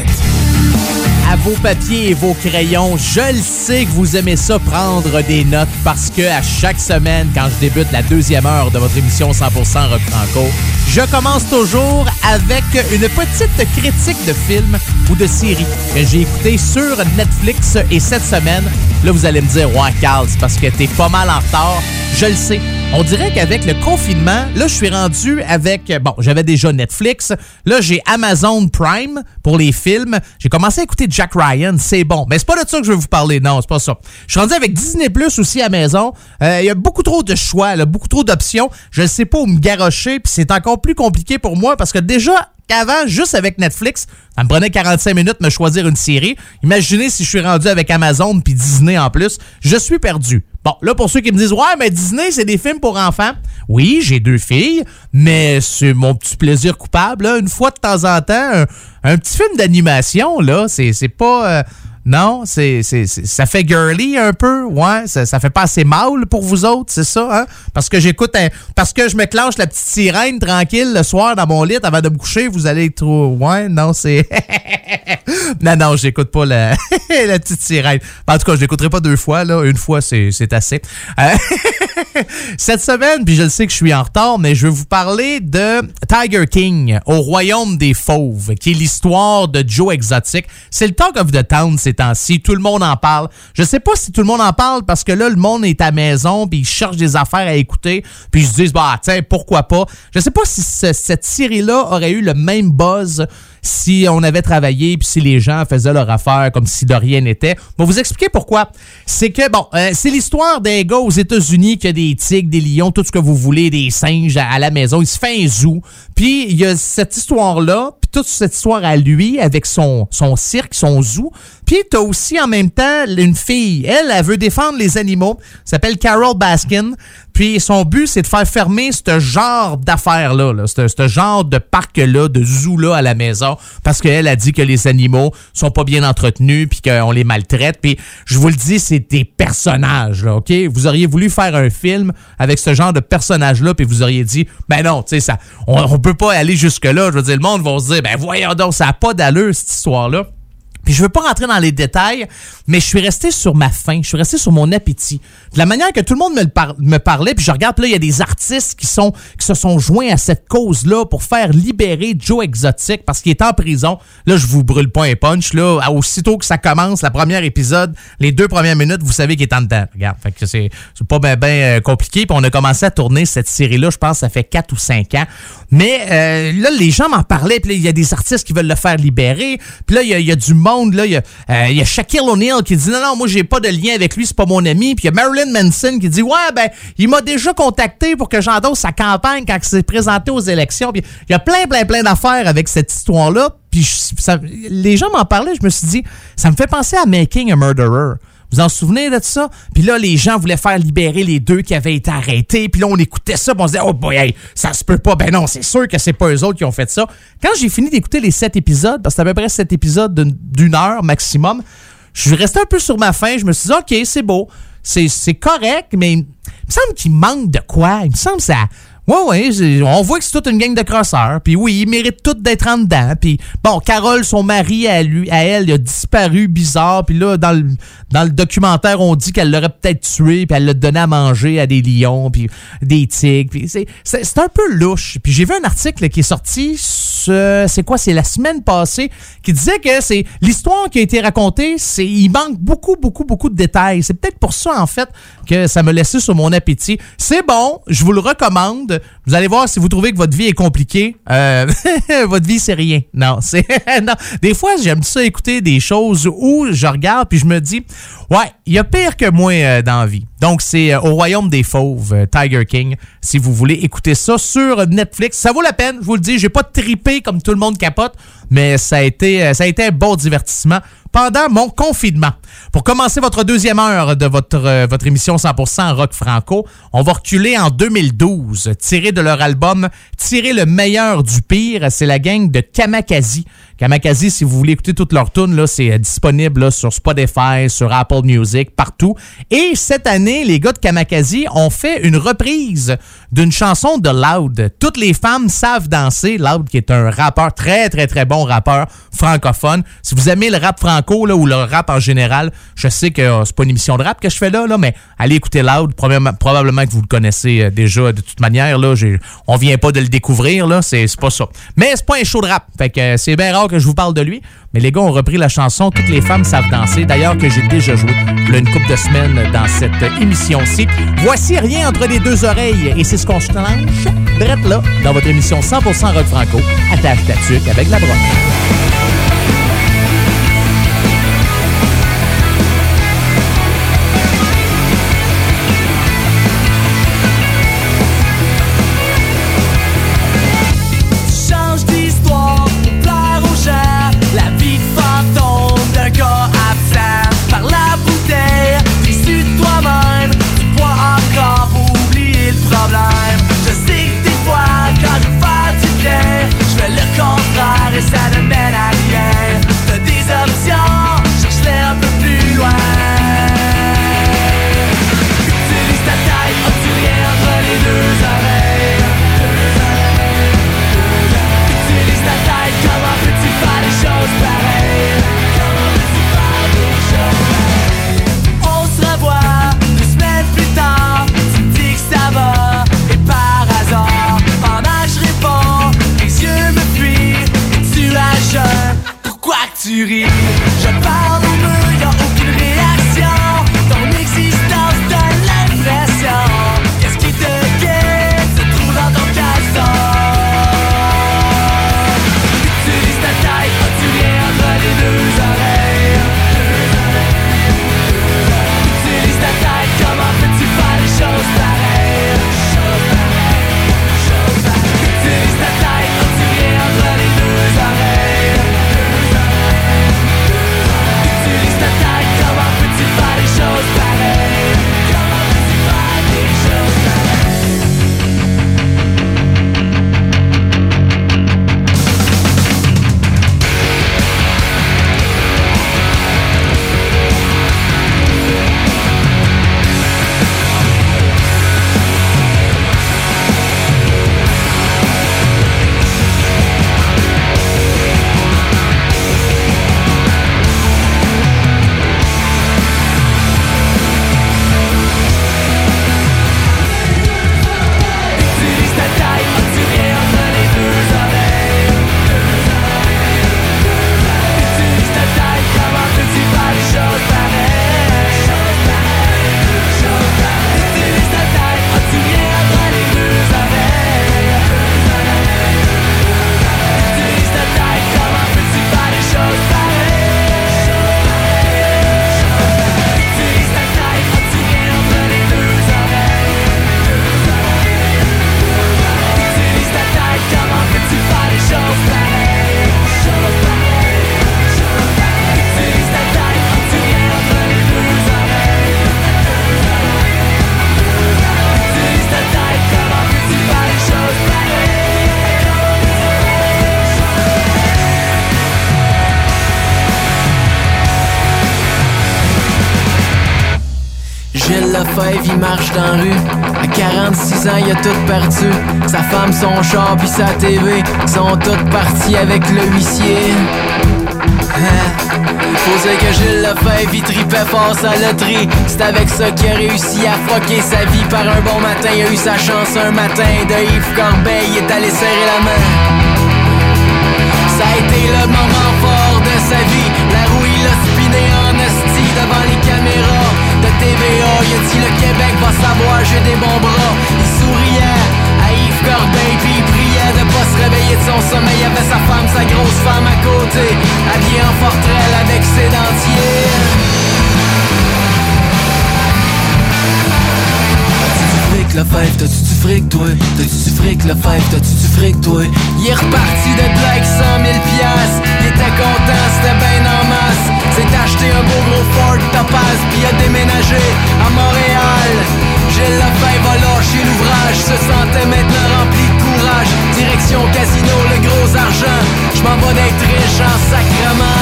[SPEAKER 3] Vos papiers et vos crayons, je le sais que vous aimez ça prendre des notes parce que à chaque semaine, quand je débute la deuxième heure de votre émission 100% Rock Franco, je commence toujours avec une petite critique de film ou de série que j'ai écouté sur Netflix et cette semaine, là vous allez me dire ouais Carl, c'est parce que t'es pas mal en retard. Je le sais. On dirait qu'avec le confinement, là, je suis rendu avec. Bon, j'avais déjà Netflix. Là, j'ai Amazon Prime pour les films. J'ai commencé à écouter Jack Ryan. C'est bon. Mais c'est pas de ça que je vais vous parler. Non, c'est pas ça. Je suis rendu avec Disney Plus aussi à maison. Euh, Il y a beaucoup trop de choix, beaucoup trop d'options. Je ne sais pas où me garrocher. Puis c'est encore plus compliqué pour moi parce que déjà, qu'avant, juste avec Netflix, ça me prenait 45 minutes de me choisir une série. Imaginez si je suis rendu avec Amazon puis Disney en plus. Je suis perdu. Bon, là, pour ceux qui me disent, ouais, mais Disney, c'est des films pour enfants. Oui, j'ai deux filles, mais c'est mon petit plaisir coupable. Une fois de temps en temps, un, petit film d'animation, là, c'est c'est pas. euh, non, c'est, c'est, c'est- ça fait girly un peu, ouais. Ça, ça fait pas assez mâle pour vous autres, c'est ça, hein? Parce que j'écoute, parce que je me clenche la petite sirène tranquille le soir dans mon lit avant de me coucher, vous allez être trop, ouais, non, c'est, non, non, j'écoute pas la, la petite sirène. En tout cas, je l'écouterai pas deux fois, là. Une fois, c'est, c'est assez. Euh, cette semaine, puis je le sais que je suis en retard, mais je vais vous parler de Tiger King au royaume des fauves, qui est l'histoire de Joe Exotic. C'est le talk of the town ces temps-ci. Tout le monde en parle. Je sais pas si tout le monde en parle parce que là, le monde est à maison, puis ils cherchent des affaires à écouter, puis ils se disent, bah, tiens, pourquoi pas? Je sais pas si ce- cette série-là aurait eu le même buzz si on avait travaillé puis si les gens faisaient leur affaire comme si de rien n'était. Je vous expliquer pourquoi. C'est que, bon, euh, c'est l'histoire d'un gars aux États-Unis qui a des tigres, des lions, tout ce que vous voulez, des singes à, la maison. Il se fait un zoo. Puis il y a cette histoire-là, puis toute cette histoire à lui avec son, cirque, son zoo. Puis t'as aussi en même temps une fille. Elle, elle veut défendre les animaux. Elle s'appelle Carol Baskin. Puis son but, c'est de faire fermer ce genre d'affaires-là, là, ce, ce genre de parc-là, de zoo-là à la maison, parce qu'elle a dit que les animaux sont pas bien entretenus, puis qu'on les maltraite. Puis je vous le dis, c'est des personnages, là, OK? Vous auriez voulu faire un film avec ce genre de personnages-là, puis vous auriez dit, ben non, tu sais, ça, on, on peut pas aller jusque-là. Je veux dire, le monde va se dire, ben voyons donc, ça a pas d'allure, cette histoire-là. Puis je veux pas rentrer dans les détails, mais je suis resté sur ma faim, je suis resté sur mon appétit. De la manière que tout le monde me, me parlait, puis je regarde, là, il y a des artistes qui, sont, qui se sont joints à cette cause-là pour faire libérer Joe Exotic parce qu'il est en prison. Là, je vous brûle pas un punch, là. À- Aussitôt que ça commence, la première épisode, les deux premières minutes, vous savez qu'il est en dedans. Regarde, fait que c'est pas bien ben, compliqué. Puis on a commencé à tourner cette série-là, je pense, ça fait quatre ou cinq ans. Mais euh, là, les gens m'en parlaient, puis il y a des artistes qui veulent le faire libérer. Puis là, il y, a du monde, là. Il y, a, euh, il y a Shaquille O'Neal qui dit non, non, moi, j'ai pas de lien avec lui, c'est pas mon ami. Puis il y a Marilyn Manson qui dit ouais, ben, il m'a déjà contacté pour que j'endosse sa campagne quand il s'est présenté aux élections. Puis il y a plein, plein, plein d'affaires avec cette histoire-là. Puis les gens m'en parlaient, je me suis dit, ça me fait penser à Making a Murderer. Vous en souvenez de ça? Puis là, les gens voulaient faire libérer les deux qui avaient été arrêtés. Puis là, on écoutait ça, puis on se disait, oh boy, ça se peut pas. Ben non, c'est sûr que c'est pas eux autres qui ont fait ça. Quand j'ai fini d'écouter les sept épisodes, parce que c'était à peu près sept épisodes d'une- heure maximum, je suis resté un peu sur ma faim. Je me suis dit, OK, c'est beau. C'est c'est correct, mais il me semble qu'il manque de quoi. Il me semble ça. Ouais, ouais, c'est- on voit que c'est toute une gang de crosseurs. Puis oui, ils méritent tous d'être en dedans. Puis bon, Carole, son mari, à, lui, à elle, il a disparu bizarre. Puis là, dans le, dans le documentaire, on dit qu'elle l'aurait peut-être tué. Puis elle l'a donné à manger à des lions, puis des tigres. C'est un peu louche. Puis j'ai vu un article qui est sorti, ce- c'est quoi, c'est la semaine passée, qui disait que c'est l'histoire qui a été racontée, c'est il manque beaucoup, beaucoup, beaucoup de détails. C'est peut-être pour ça, en fait, que ça me laissait sur mon appétit. C'est bon, je vous le recommande. Vous allez voir si vous trouvez que votre vie est compliquée. euh, votre vie, c'est rien. Non, c'est. non. Des fois, j'aime ça écouter des choses où je regarde puis je me dis, ouais, il y a pire que moi euh. Donc, c'est euh, Au Royaume des Fauves, euh, Tiger King. Si vous voulez écouter ça sur Netflix, ça vaut la peine. Je vous le dis, j'ai pas tripé comme tout le monde capote, mais ça a été, euh, un bon divertissement pendant mon confinement. Pour commencer votre deuxième heure de votre, votre émission 100% rock franco, on va reculer en 2012, tiré de leur album Tirer le meilleur du pire. C'est la gang de Kamakazi. Kamakazi, si vous voulez écouter toutes leurs tunes, c'est euh, disponible sur Spotify, sur Apple Music, partout. Et cette année, les gars de Kamakazi ont fait une reprise d'une chanson de Loud. Toutes les femmes savent danser. Loud, qui est un rappeur, très, très, très bon rappeur francophone. Si vous aimez le rap franco ou le rap en général, je sais que euh, c'est pas une émission de rap que je fais là, mais allez écouter Loud. Probablement, que vous le connaissez euh, déjà de toute manière. On vient pas de le découvrir, c'est pas ça. Mais c'est pas un show de rap. Euh, c'est bien rare que je vous parle de lui. Mais les gars ont repris la chanson Toutes les femmes savent danser. D'ailleurs, que j'ai déjà joué une couple de semaines dans cette émission-ci. Voici rien entre les deux oreilles. Et c'est ce qu'on se clenche, drette là, dans votre émission 100% rock franco. Attache ta tuque avec la broche.
[SPEAKER 21] Son char, puis sa TV sont toutes parties avec le huissier. Hein? Faut dire que Gilles Lefebvre, il tripait fort sa loterie. C'est avec ça qu'il a réussi à fucker sa vie par un bon matin. Il a eu sa chance un matin de Yves Corbeil, il est allé serrer la main. Ça a été le moment fort de sa vie. La roue, il a spiné en esti devant les caméras de TVA. Il a dit le Québec va savoir, j'ai des bons bras. Priait de son sommeil. Il avait sa femme, sa grosse femme à côté, habillée en forterelle avec ses dentiers. fric, fève, t'as-tu du fric, toi? T'as-tu du fric, le fève, t'as-tu du fric, toi? Il est reparti de blague 100 000 piastres. Il était content, c'était ben en masse. S'est acheté un beau gros Ford Topaz, puis a déménagé à Montréal. Gilles Lefebvre a lâché l'ouvrage, se sentait maintenant rempli. Direction casino, le gros argent. Je m'en vais d'être riche en sacrement.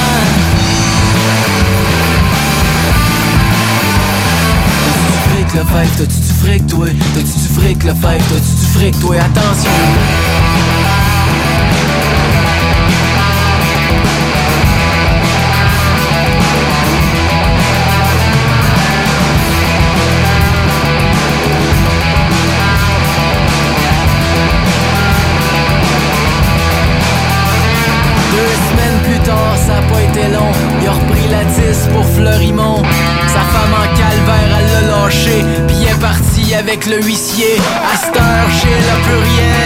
[SPEAKER 21] fric, le fève, t'as-tu du fric, toi? T'as-tu du fric, le fève, t'as-tu du fric, toi? Attention! Sa femme en calvaire, elle l'a lâché. Puis est parti avec le huissier. À cette heure, Gilles a plus rien.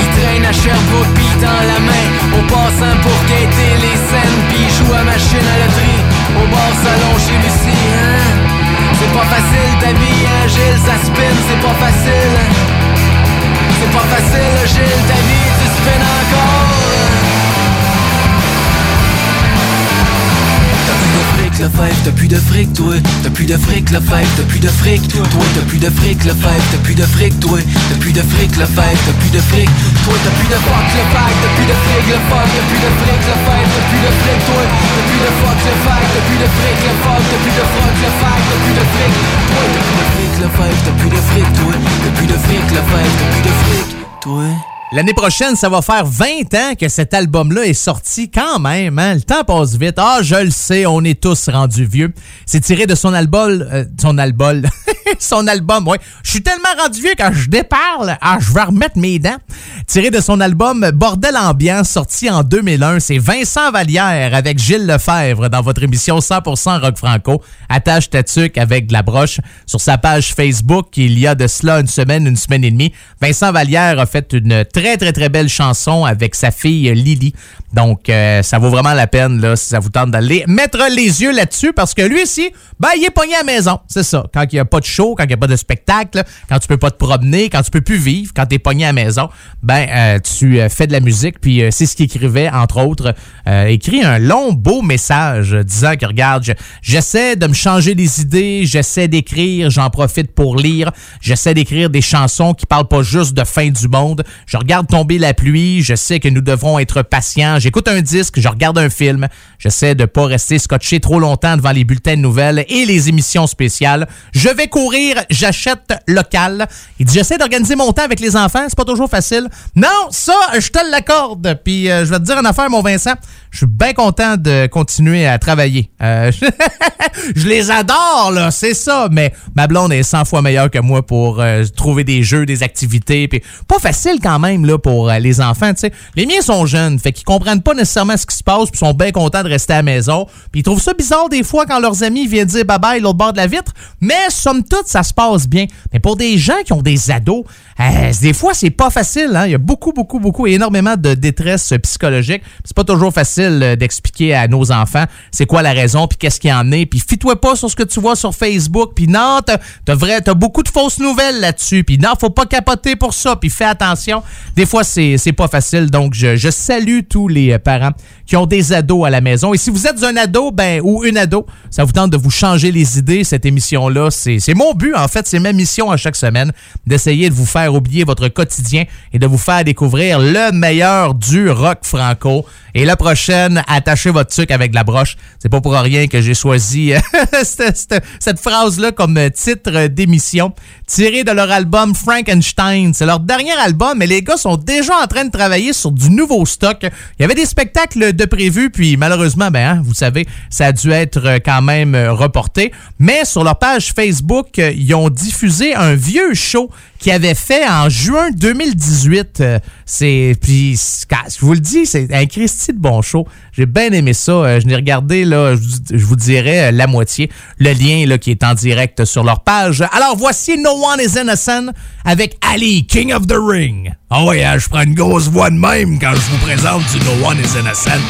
[SPEAKER 21] Il traîne à Sherbrooke, pis dans la main. Au passant pour quêter les scènes. Puis joue à machine à loterie. Au bar salon chez Lucie, hein. C'est pas facile ta vie, hein, Gilles, ça spin, c'est pas facile. C'est pas facile, Gilles, ta vie, tu spins encore. Fric, le fève, t'as plus de fric, toi. T'as plus de fric, le fève, t'as plus de fric, toi. T'as plus de fric, le fève, t'as plus de fric, toi. T'as plus de fric, le fève, t'as plus de fric, toi. T'as plus de fuck, le fève, t'as plus de fric, le fuck, t'as plus de fric, le fève, t'as plus de fric, toi. T'as plus de fuck, le fève, t'as plus de fric, le fuck, t'as plus de fuck, le fève, t'as plus de fric, toi. T'as plus de fric, le fève, t'as plus de fric, toi. T'as plus de fric, le fève, t'as plus de fric, toi.
[SPEAKER 3] L'année prochaine, ça va faire 20 ans que cet album-là est sorti quand même. Hein? Le temps passe vite. Ah, je le sais, on est tous rendus vieux. C'est tiré de son album... euh, son album... son album, ouais. Je suis tellement rendu vieux quand je déparle. Ah, je vais remettre mes dents. Tiré de son album Bordel Ambiance, sorti en 2001. C'est Vincent Vallière avec Gilles Lefebvre dans votre émission 100% Rock Franco. Attache ta avec de la broche. Sur sa page Facebook, il y a de cela une semaine, une semaine et demie, Vincent Vallière a fait une très, très, très belle chanson avec sa fille Lily. Donc, euh, ça vaut vraiment la peine, là, si ça vous tente d'aller mettre les yeux là-dessus, parce que lui ici, ben, il est pogné à la maison. C'est ça. Quand il n'y a pas de show, quand il n'y a pas de spectacle, quand tu peux pas te promener, quand tu peux plus vivre, quand tu es pogné à la maison, ben, euh, tu euh, fais de la musique. Puis, c'est ce qu'il écrivait, entre autres. Écrit un long, beau message disant que, regarde, je- j'essaie de me changer les idées, j'essaie d'écrire, j'en profite pour lire, j'essaie d'écrire des chansons qui parlent pas juste de fin du monde. Je regarde tomber la pluie, je sais que nous devrons être patients. J'écoute un disque, je regarde un film. J'essaie de pas rester scotché trop longtemps devant les bulletins de nouvelles et les émissions spéciales. Je vais courir, j'achète local. Il dit j'essaie d'organiser mon temps avec les enfants, c'est pas toujours facile. Non, ça, je te l'accorde. Puis euh, je vais te dire une affaire, mon Vincent. Je suis bien content de continuer à travailler. Euh, je les adore, là, c'est ça. Mais ma blonde est 100 fois meilleure que moi pour euh, trouver des jeux, des activités. Puis pas facile quand même là pour euh, les enfants, tu sais. Les miens sont jeunes, fait qu'ils comprennent pas nécessairement ce qui se passe, puis sont bien contents de rester à la maison. Puis ils trouvent ça bizarre des fois quand leurs amis viennent dire bye bye l'autre bord de la vitre. Mais somme toute, ça se passe bien. Mais pour des gens qui ont des ados, des fois c'est pas facile. Hein? Il y a beaucoup, beaucoup, beaucoup, énormément de détresse psychologique. C'est pas toujours facile euh, d'expliquer à nos enfants c'est quoi la raison, puis qu'est-ce qu'il y en est. Puis fie-toi pas sur ce que tu vois sur Facebook. Puis non, t'as t'as beaucoup de fausses nouvelles là-dessus. Puis non, faut pas capoter pour ça. Puis fais attention. Des fois, c'est pas facile. Donc, je, je salue tous les euh, parents qui ont des ados à la maison. Et si vous êtes un ado, ben ou une ado, ça vous tente de vous changer les idées. Cette émission-là, c'est mon but en fait. C'est ma mission à chaque semaine d'essayer de vous faire oublier votre quotidien et de vous faire découvrir le meilleur du rock franco. Et prochain
[SPEAKER 16] prochaine, attachez votre truc avec la broche. C'est pas pour rien que j'ai choisi euh, cette, phrase-là comme titre d'émission, tiré de leur album Frankenstein. C'est leur dernier album, mais les gars sont déjà en train de travailler sur du nouveau stock. Il y avait des spectacles de prévus, puis malheureusement, ben, hein, vous savez, ça a dû être euh, quand même euh, reporté. Mais sur leur page Facebook, ils ont diffusé un vieux show qu'ils avaient fait en juin 2018. Euh, C'est puis je vous le dis, c'est un Christy de bon show. J'ai bien aimé ça. Euh, Je l'ai regardé là, je vous- dirais euh, la moitié. Le lien là qui est en direct sur leur page. Alors voici No One Is Innocent avec Ali, King of the Ring. Ah ouais, hein, je prends une grosse voix de même quand je vous présente du No One Is Innocent.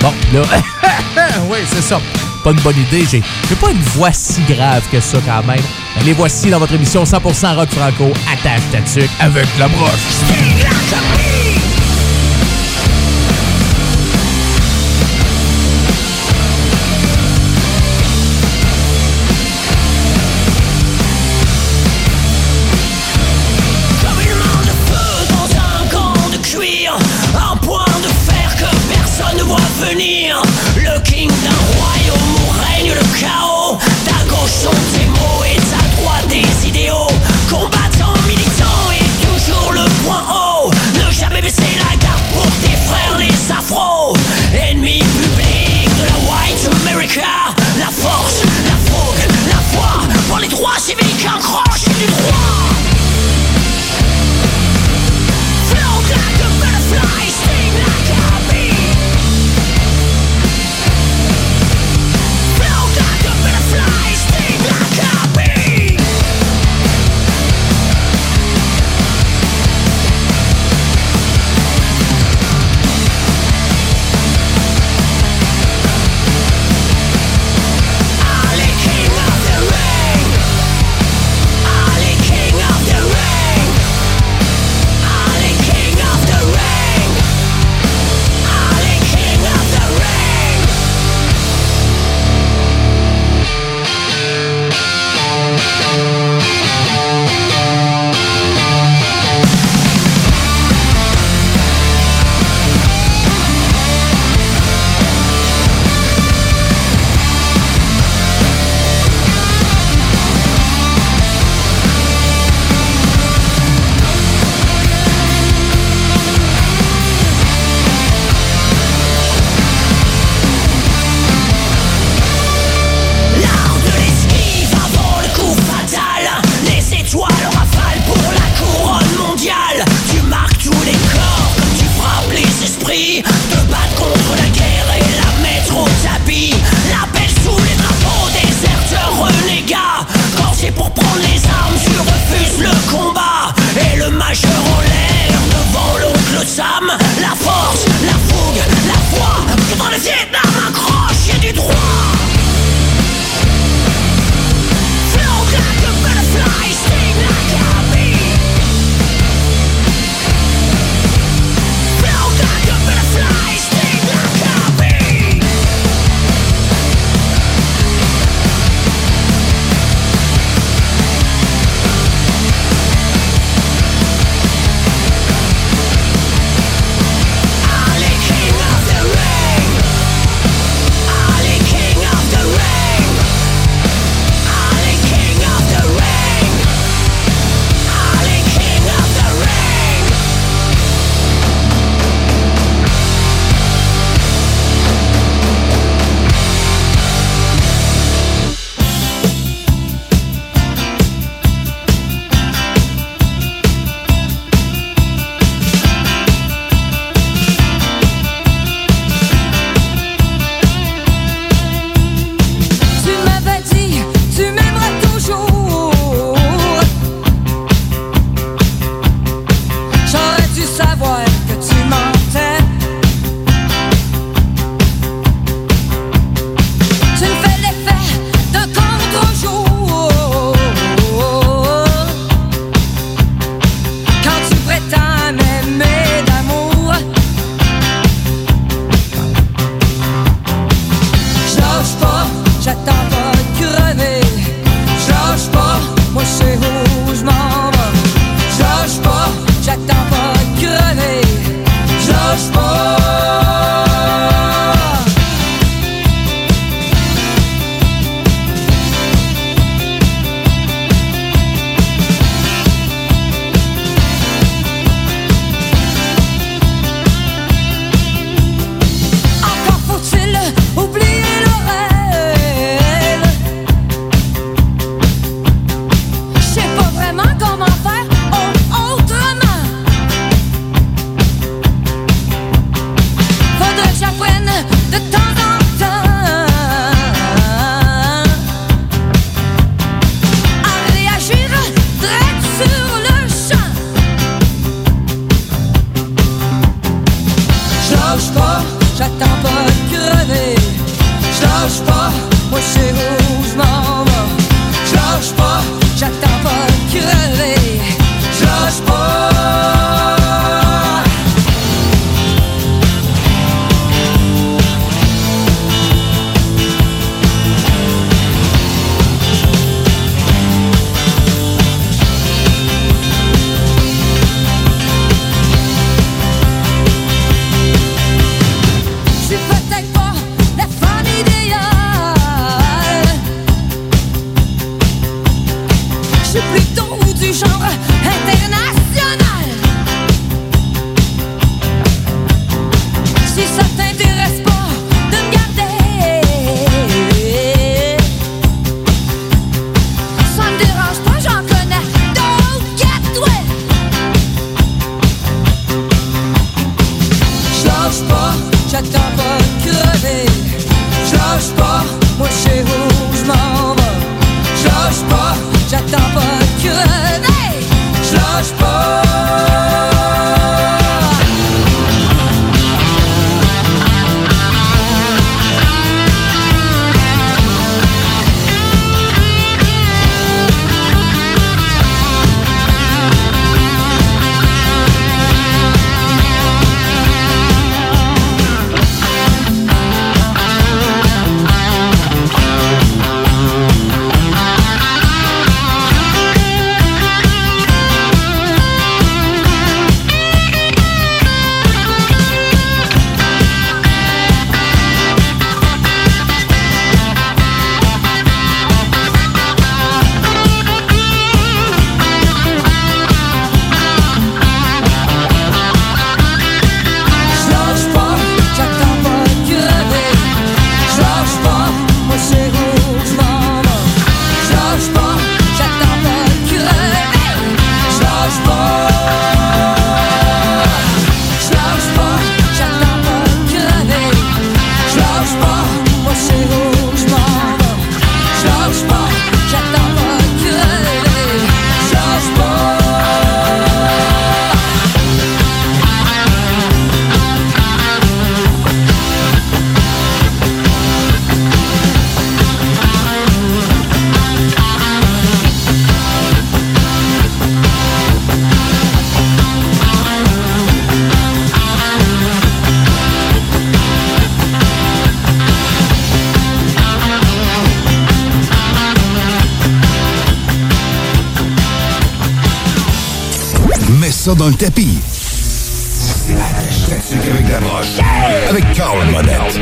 [SPEAKER 16] Bon, là, oui, c'est ça. Pas une bonne idée. J'ai j'ai pas une voix si grave que ça quand même. Mais les voici dans votre émission 100% rock franco. Attache ta tuque avec la broche.
[SPEAKER 2] ça
[SPEAKER 7] dans le tapis. C'est avec la broche. Avec Carl Monette.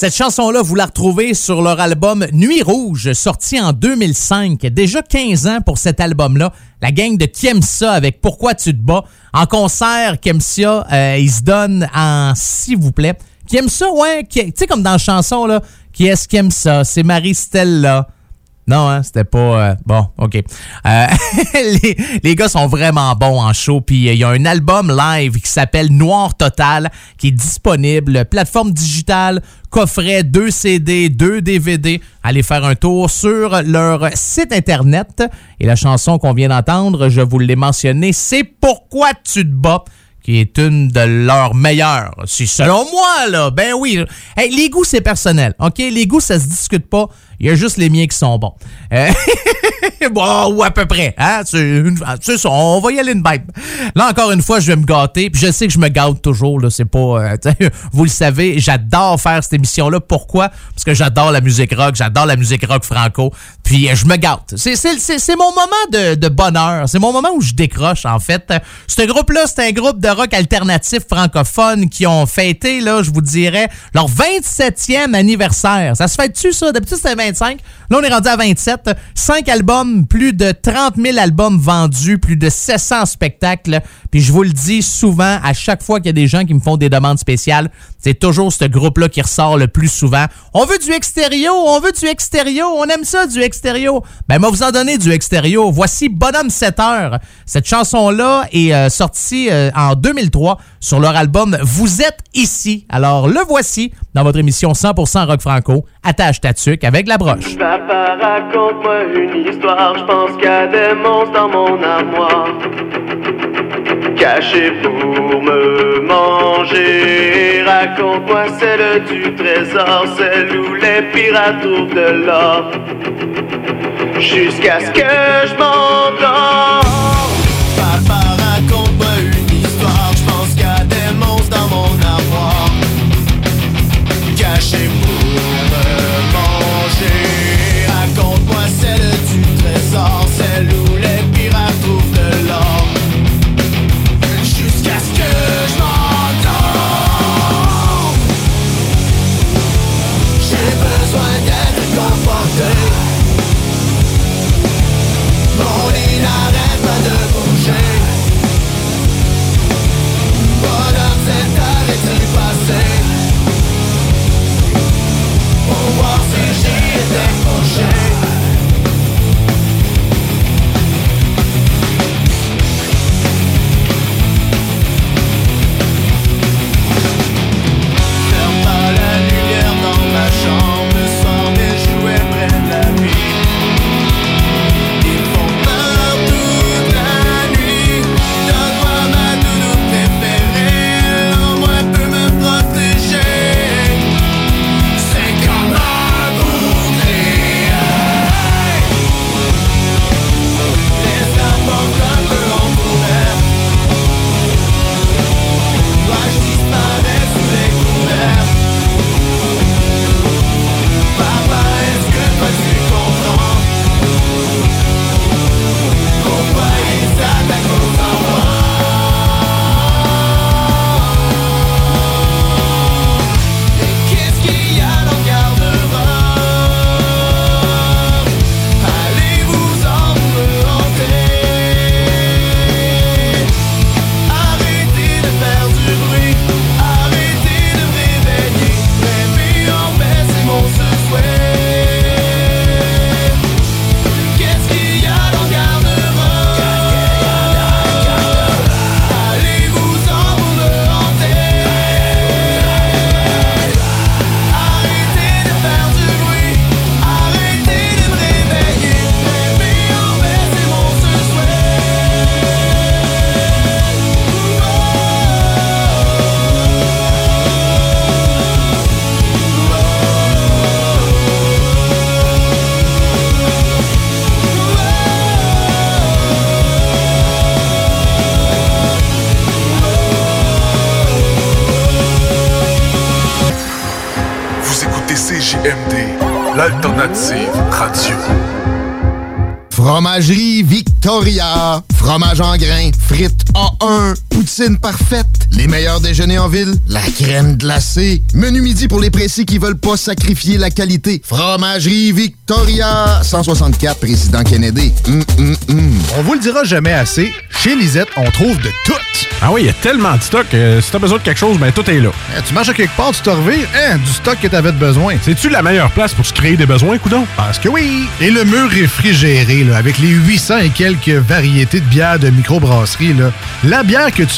[SPEAKER 3] Cette chanson-là, vous la retrouvez sur leur album Nuit Rouge, sorti en 2005. Déjà 15 ans pour cet album-là. La gang de Kemsa avec Pourquoi tu te bats. En concert, Kemsa, euh, il se donne en s'il vous plaît. Kemsa, ouais, tu sais, comme dans la chanson, là, qui est-ce qui aime ça? C'est Marie-Stella. Non, hein, c'était pas... euh, bon, OK. Euh, les, les gars sont vraiment bons en show. Puis euh, il y a un album live qui s'appelle Noir Total qui est disponible. Plateforme digitale, coffret, 2 CD, 2 DVD. Allez faire un tour sur leur site Internet. Et la chanson qu'on vient d'entendre, je vous l'ai mentionné, c'est Pourquoi tu te bats qui est une de leurs meilleures. C'est selon moi, là. Ben oui. Hey, les goûts, c'est personnel. OK? Les goûts, ça se discute pas. Il y a juste les miens qui sont bons. Euh, bon, ou à peu près. Hein? C'est ça, on va y aller une bête. Là, encore une fois, je vais me gâter. Puis je sais que je me gâte toujours. Là, c'est pas... euh, vous le savez, j'adore faire cette émission-là. Pourquoi? Parce que j'adore la musique rock. J'adore la musique rock franco. Puis euh, je me gâte. C'est- mon moment de, de bonheur. C'est mon moment où je décroche, en fait. Ce groupe-là, c'est un groupe de rock alternatif francophone qui ont fêté, là, je vous dirais, leur 27e anniversaire. Ça se fait-tu, ça? D'habitude, c'était 25. Là, on est rendu à 27. 5 albums, plus de 30 000 albums vendus, plus de 700 spectacles. Puis je vous le dis souvent, à chaque fois qu'il y a des gens qui me font des demandes spéciales, c'est toujours ce groupe-là qui ressort le plus souvent. On veut du extérieur, on veut du extérieur, on aime ça, du extérieur. Ben, moi, vous en donner du extérieur. Voici Bonhomme 7 heures. Cette chanson-là est euh, sortie euh, en 2003 sur leur album Vous êtes ici. Alors, le voici dans votre émission 100% rock franco. Attache ta tuque avec la broche.
[SPEAKER 7] Papa, raconte-moi une histoire, je pense qu'il y a des monstres dans mon armoire. Cachés pour me manger, raconte-moi celle du trésor, celle où les pirates trouvent de l'or. Jusqu'à ce que je m'endorme.
[SPEAKER 9] CJMD, l'alternative radio.
[SPEAKER 6] Fromagerie Victoria. Fromage en grains. Frites A1.
[SPEAKER 18] Poutine parfaite, les meilleurs déjeuners en ville, la crème glacée, menu midi pour les pressés qui veulent pas sacrifier la qualité, fromagerie Victoria, 164 Président Kennedy. Hum, hum, hum.
[SPEAKER 22] On vous le dira jamais assez, chez Lisette, on trouve de tout. Ah oui, il y a tellement de stock que si t'as besoin de quelque chose, ben tout est là. tu marches à quelque part, tu te revires, hein, du stock que t'avais de besoin. C'est-tu la meilleure place pour se créer des besoins, coudon? Parce que oui! Et le mur réfrigéré, là, avec les 800 et quelques variétés de bières de microbrasserie, là, la bière que tu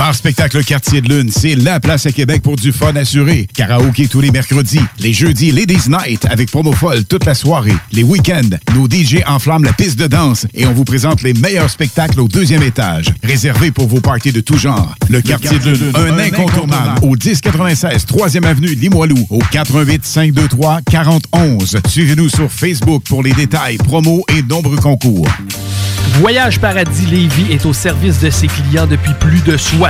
[SPEAKER 23] Bar Spectacle Quartier de Lune, c'est la place à Québec pour du fun assuré. Karaoké tous les mercredis. Les jeudis, Ladies Night avec promo folle toute la soirée. Les week-ends, nos DJ enflamment la piste de danse et on vous présente les meilleurs spectacles au deuxième étage. Réservé pour vos parties de tout genre. Le, Quartier, de Lune, un, incontournable. Au 1096 3e Avenue Limoilou. Au 88 523 4011. Suivez-nous sur Facebook pour les détails, promos et nombreux concours.
[SPEAKER 24] Voyage Paradis Lévis est au service de ses clients depuis plus de 60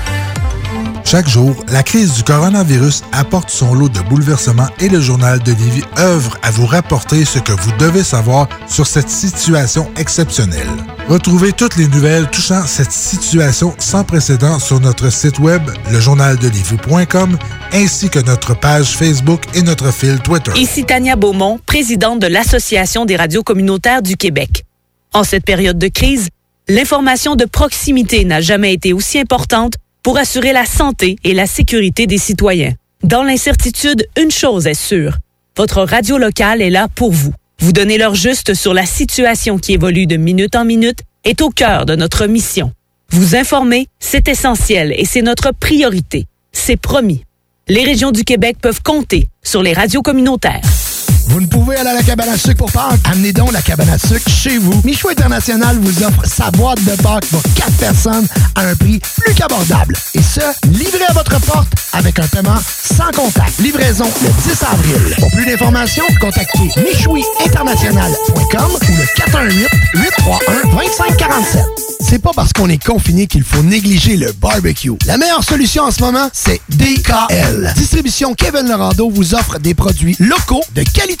[SPEAKER 25] Chaque jour, la crise du coronavirus apporte son lot de bouleversements et le journal de Lévis œuvre à vous rapporter ce que vous devez savoir sur cette situation exceptionnelle. Retrouvez toutes les nouvelles touchant cette situation sans précédent sur notre site web, lejournaldelivie.com, ainsi que notre page Facebook et notre fil Twitter.
[SPEAKER 26] Ici Tania Beaumont, présidente de l'Association des radios communautaires du Québec. En cette période de crise, l'information de proximité n'a jamais été aussi importante pour assurer la santé et la sécurité des citoyens. Dans l'incertitude, une chose est sûre. Votre radio locale est là pour vous. Vous donner l'heure juste sur la situation qui évolue de minute en minute est au cœur de notre mission. Vous informer, c'est essentiel et c'est notre priorité. C'est promis. Les régions du Québec peuvent compter sur les radios communautaires.
[SPEAKER 13] Vous ne pouvez aller à la cabane à sucre pour Pâques? Amenez donc la cabane à sucre chez vous. Michou International vous offre sa boîte de Pâques pour 4 personnes à un prix plus qu'abordable. Et ce, livré à votre porte avec un paiement sans contact. Livraison le 10 avril. Pour plus d'informations, contactez michouiinternational.com ou le 418-831-2547. C'est pas parce qu'on est confiné qu'il faut négliger le barbecue. La meilleure solution en ce moment, c'est DKL. Distribution Kevin Lorando vous offre des produits locaux de qualité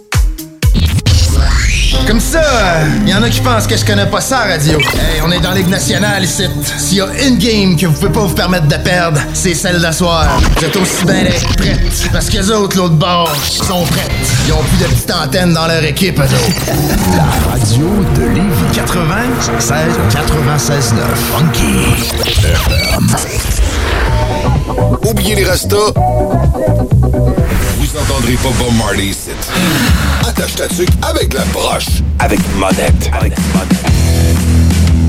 [SPEAKER 18] Comme ça, il y en a qui pensent que je connais pas ça, radio. Hey, on est dans Ligue nationale ici. S'il y a une game que vous pouvez pas vous permettre de perdre, c'est celle d'asseoir. Vous êtes aussi bien d'être prêtes. Parce que les autres, l'autre bord, sont prêtes. Ils ont plus de petites antennes dans leur équipe, eux autres.
[SPEAKER 27] La radio de Lévis 96 96 9 Funky FM.
[SPEAKER 2] Oubliez les restos. Vous entendrez pas Bob Marley ici. Attache ta tuque avec la broche. Avec monette. Avec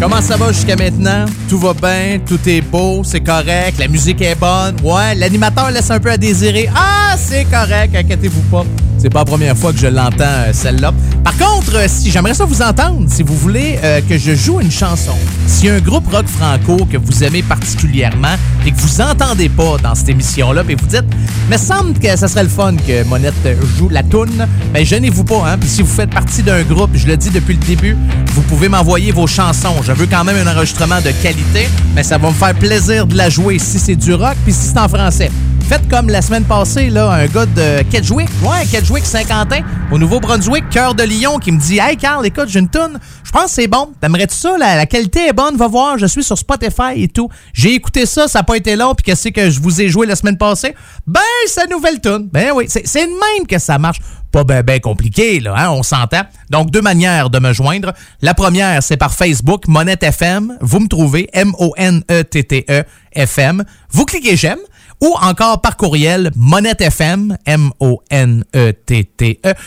[SPEAKER 3] Comment ça va jusqu'à maintenant? Tout va bien, tout est beau, c'est correct, la musique est bonne. Ouais, l'animateur laisse un peu à désirer. Ah, c'est correct, inquiétez-vous pas. C'est pas la première fois que je l'entends, euh, celle-là. Par contre, euh, si j'aimerais ça vous entendre, si vous voulez euh, que je joue une chanson, a un groupe rock franco que vous aimez particulièrement et que vous entendez pas dans cette émission-là, puis vous dites, mais semble que ça serait le fun que Monette joue la toune, ben gênez-vous pas, hein. Puis si vous faites partie d'un groupe, je le dis depuis le début, vous pouvez m'envoyer vos chansons. Je veux quand même un enregistrement de qualité, mais ça va me faire plaisir de la jouer si c'est du rock, puis si c'est en français. Faites comme la semaine passée, là, un gars de Kedgewick, ouais, Kedgewick Saint-Quentin, au Nouveau-Brunswick, cœur de Lion, qui me dit Hey Carl, écoute, j'ai une toune. Je pense que c'est bon. T'aimerais-tu ça? La, la qualité est bonne, va voir. Je suis sur Spotify et tout. J'ai écouté ça, ça n'a pas été long. Puis qu'est-ce que je vous ai joué la semaine passée? Ben, c'est une nouvelle tune. Ben oui, c'est de même que ça marche. Pas ben, ben compliqué, là, hein, on s'entend. Donc, deux manières de me joindre. La première, c'est par Facebook, Monette FM. Vous me trouvez, M-O-N-E-T-T-E FM. Vous cliquez j'aime ou encore par courriel monettefm, M-O-N-E-T-T-E.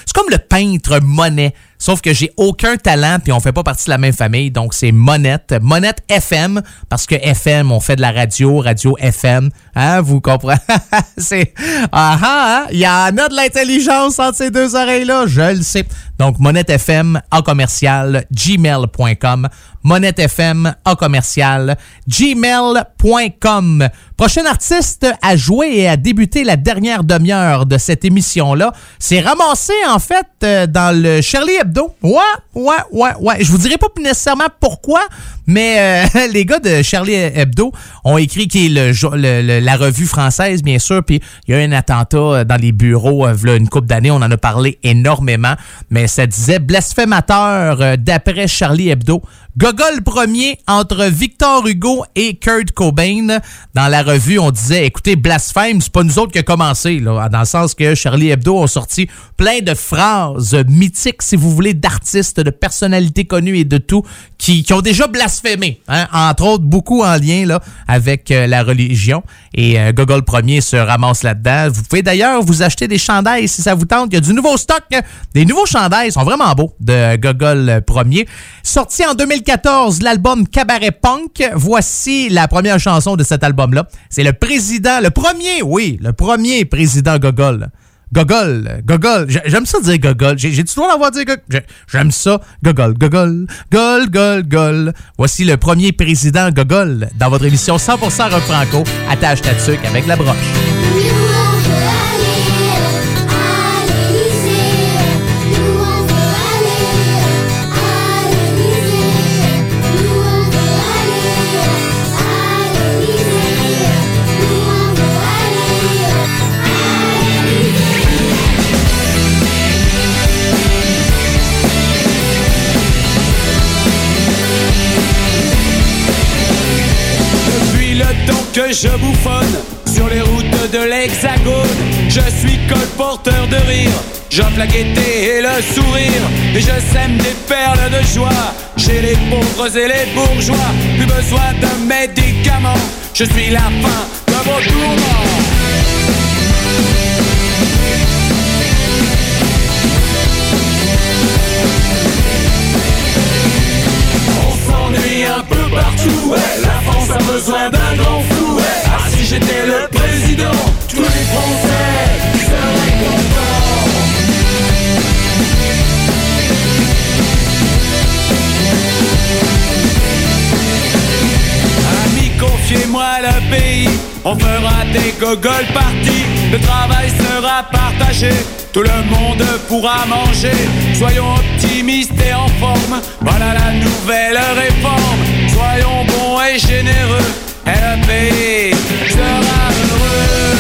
[SPEAKER 3] C'est comme le peintre Monet, sauf que j'ai aucun talent puis on fait pas partie de la même famille, donc c'est Monette, Monette FM, parce que FM, on fait de la radio, radio FM, hein, vous comprenez? c'est, ah ah, hein? il y en a de l'intelligence entre ces deux oreilles-là, je le sais. Donc, Monette FM, en commercial, gmail.com, Monette FM, en commercial, gmail.com. Prochain artiste à jouer et à débuter la dernière demi-heure de cette émission-là, c'est ramassé en fait euh, dans le Charlie Hebdo. Ouais, ouais, ouais, ouais. Je vous dirai pas nécessairement pourquoi, mais euh, les gars de Charlie Hebdo ont écrit qui est le, la revue française, bien sûr, puis il y a eu un attentat euh, dans les bureaux euh, une couple d'années, on en a parlé énormément, mais ça disait blasphémateur d'après Charlie Hebdo. Gogol premier entre Victor Hugo et Kurt Cobain. Dans la revue, on disait, écoutez, blasphème, c'est pas nous autres qui a commencé, dans le sens que Charlie Hebdo ont sorti plein de phrases mythiques, si vous voulez, d'artistes, de personnalités connues et de tout, qui, ont déjà blasphémé, hein, entre autres beaucoup en lien avec euh, la religion. Et euh, Gogol premier se ramasse là-dedans. Vous pouvez d'ailleurs vous acheter des chandails si ça vous tente. Il y a du nouveau stock. euh, Des nouveaux chandails sont vraiment beaux de Gogol euh, premier. Sorti en 2014, l'album Cabaret Punk. Voici la première chanson de cet album-là. C'est le président, le premier, oui, le premier président Gogol. Gogol, Gogol, J'ai- j'aime ça dire Gogol. J'ai le droit d'avoir dit Gogol? J'ai- J'aime ça. Gogol, Gogol, Gol, Gol, Gol. Voici le premier président Gogol dans votre émission 100% rock franco. Attache ta tuque avec la broche.
[SPEAKER 28] Je bouffonne sur les routes de l'Hexagone, je suis colporteur de rire. J'offre la gaieté et le sourire, et je sème des perles de joie chez les pauvres et les bourgeois. Plus besoin de médicaments, je suis la fin de vos tourments. On s'ennuie un peu partout, France a besoin d'un grand fou. Ah, si j'étais le président, tous les Français seraient contents. Confiez-moi le pays, on fera des gogoles parties. Le travail sera partagé, tout le monde pourra manger. Soyons optimistes et en forme, voilà la nouvelle réforme. Soyons bons et généreux, et le pays sera heureux.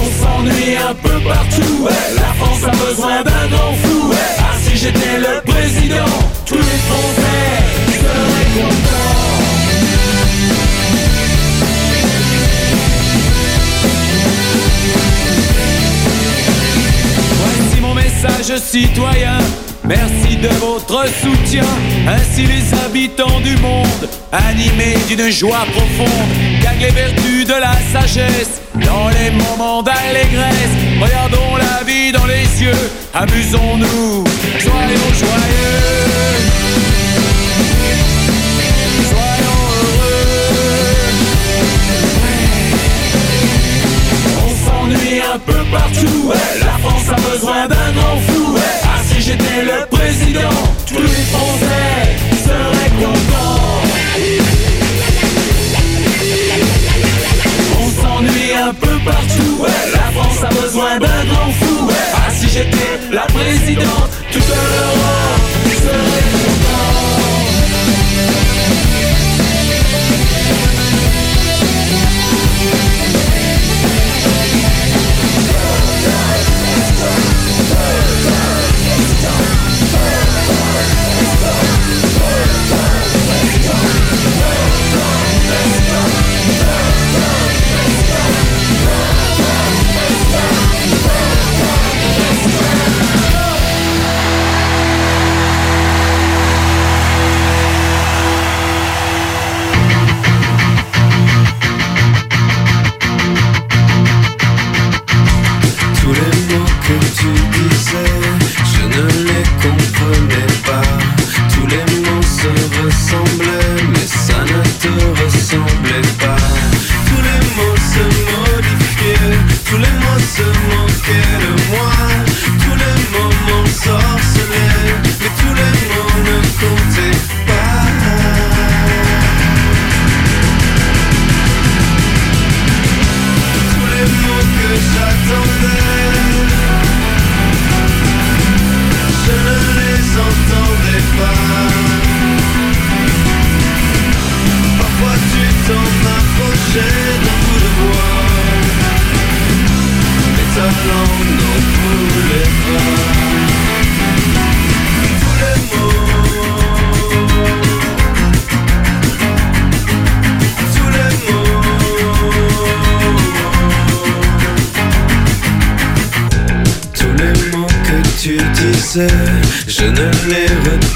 [SPEAKER 28] On s'ennuie un peu partout. La France a besoin d'un grand fou, ouais. Ah, si j'étais le président, tous les Français seraient contents. Voici mon message citoyen. Merci de votre soutien. Ainsi les habitants du monde, animés d'une joie profonde, gagnent les vertus de la sagesse dans les moments d'allégresse. Regardons la vie dans les yeux, amusons-nous, soyons joyeux. Peu partout, ouais. La France a besoin d'un grand fou, ouais. Ah, si j'étais le président, tous les Français seraient contents. On s'ennuie un peu partout, ouais. La France a besoin d'un grand fou. Ah, si j'étais la présidente, toute l'Europe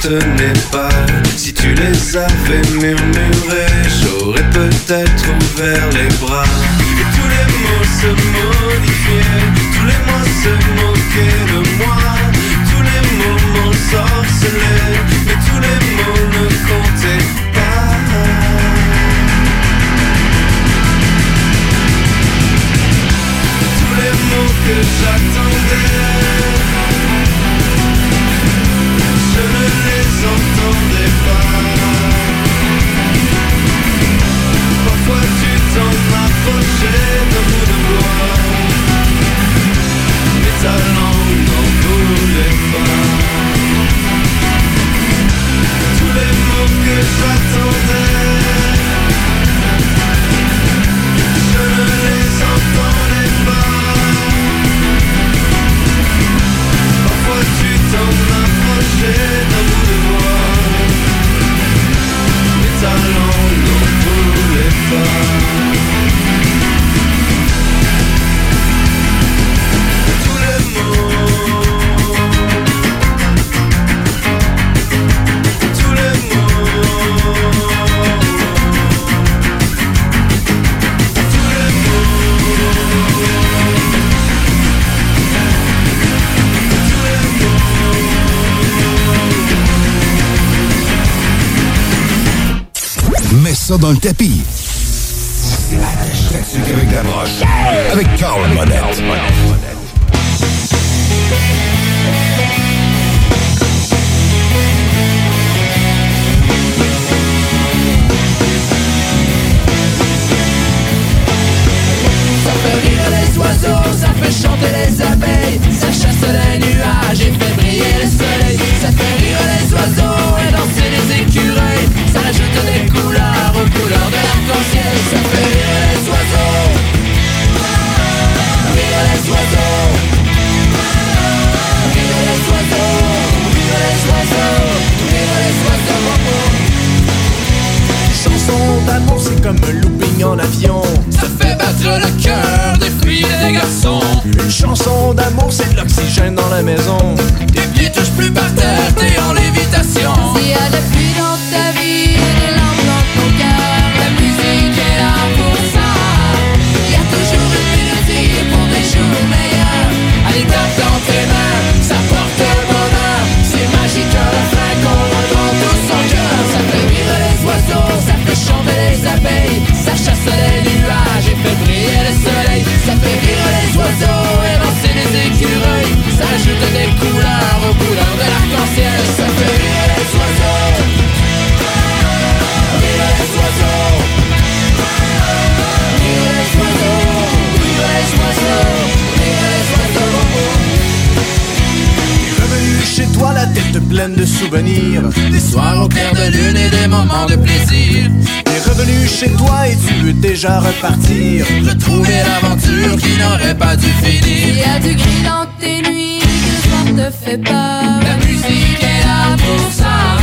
[SPEAKER 29] te n'est pas
[SPEAKER 7] repartir.
[SPEAKER 30] Retrouver l'aventure qui n'aurait pas dû finir. Il y a du gris dans tes nuits, que le soir te fait peur. La musique est là pour ça.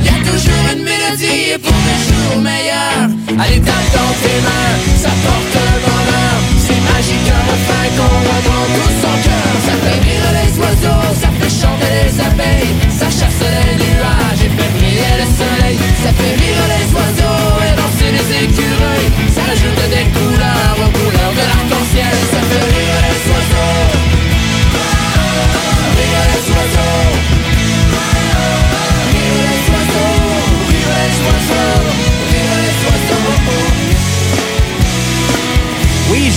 [SPEAKER 30] Il y a toujours une mélodie pour des jours meilleurs. Allez, tape dans tes mains, ça
[SPEAKER 3] tombe.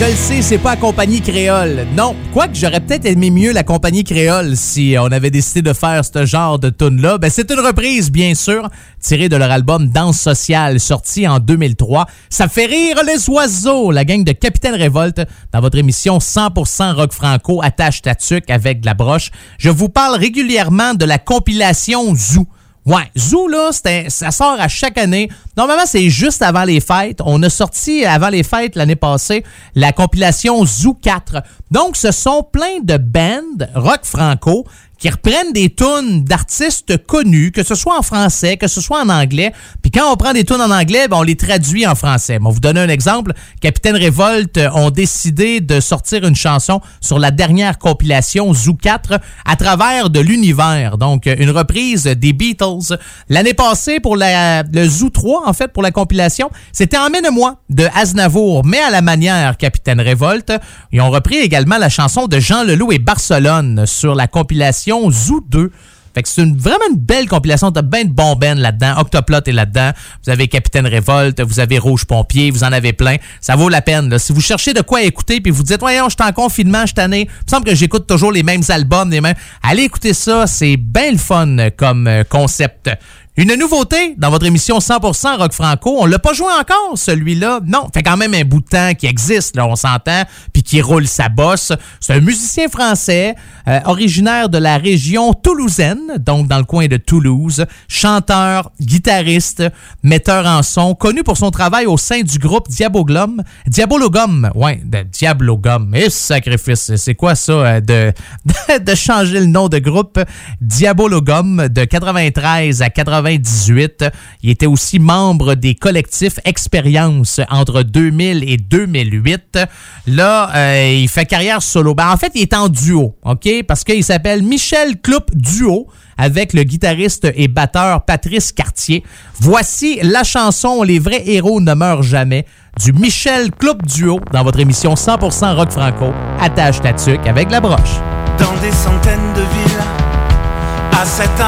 [SPEAKER 3] Je le sais, c'est pas la compagnie créole. Non. Quoique j'aurais peut-être aimé mieux la compagnie créole si on avait décidé de faire ce genre de tune-là. Ben, c'est une reprise, bien sûr, tirée de leur album Danse sociale, sorti en 2003. Ça fait rire les oiseaux, la gang de Capitaine Révolte, dans votre émission 100% rock franco, attache tatuc avec de la broche. Je vous parle régulièrement de la compilation Zoo Ouais, Zoo, là, ça sort à chaque année. Normalement, c'est juste avant les fêtes. On a sorti avant les fêtes l'année passée la compilation Zoo 4. Donc, ce sont plein de bands rock franco qui reprennent des tunes d'artistes connus, que ce soit en français, que ce soit en anglais. Puis quand on prend des tunes en anglais, ben, on les traduit en français. Bon, vous donner un exemple. Capitaine Révolte euh, ont décidé de sortir une chanson sur la dernière compilation Zoo 4 à travers de l'univers. Donc, euh, une reprise des Beatles. L'année passée, pour la, le Zoo 3, en fait, pour la compilation, c'était Emmène-moi de Aznavour, mais à la manière Capitaine Révolte. Ils ont repris également la chanson de Jean Leloup et Barcelone sur la compilation Zoo 2. Fait que c'est une, vraiment une belle compilation. T'as bien de bons bands là-dedans. Octoplot est là-dedans. Vous avez Capitaine Révolte, vous avez Rouge Pompier, vous en avez plein. Ça vaut la peine. Si vous cherchez de quoi écouter puis vous dites, voyons, je suis en confinement, je tanné. Il me semble que j'écoute toujours les mêmes albums, les. Allez écouter ça. C'est bien le fun comme euh, concept. Une nouveauté dans votre émission 100% Rock Franco. On l'a pas joué encore, celui-là? Non, fait quand même un bout de temps qui existe, là, on s'entend, puis qui roule sa bosse. C'est un musicien français, euh, originaire de la région toulousaine, donc dans le coin de Toulouse, chanteur, guitariste, metteur en son, connu pour son travail au sein du groupe Diabologum. Diabologum, ouais, de. Et sacrifice, c'est quoi ça euh, de, changer le nom de groupe Diabologum de 93 à 98. Il était aussi membre des collectifs Expérience entre 2000 et 2008. Là, euh, il fait carrière solo. Ben, en fait, il est en duo, OK? Parce qu'il s'appelle Michel Cloup Duo avec le guitariste et batteur Patrice Cartier. Voici la chanson Les vrais héros ne meurent jamais du Michel Cloup Duo dans votre émission 100% rock franco. Attache ta tuque avec la broche.
[SPEAKER 7] Dans des centaines de villes, à 7 ans.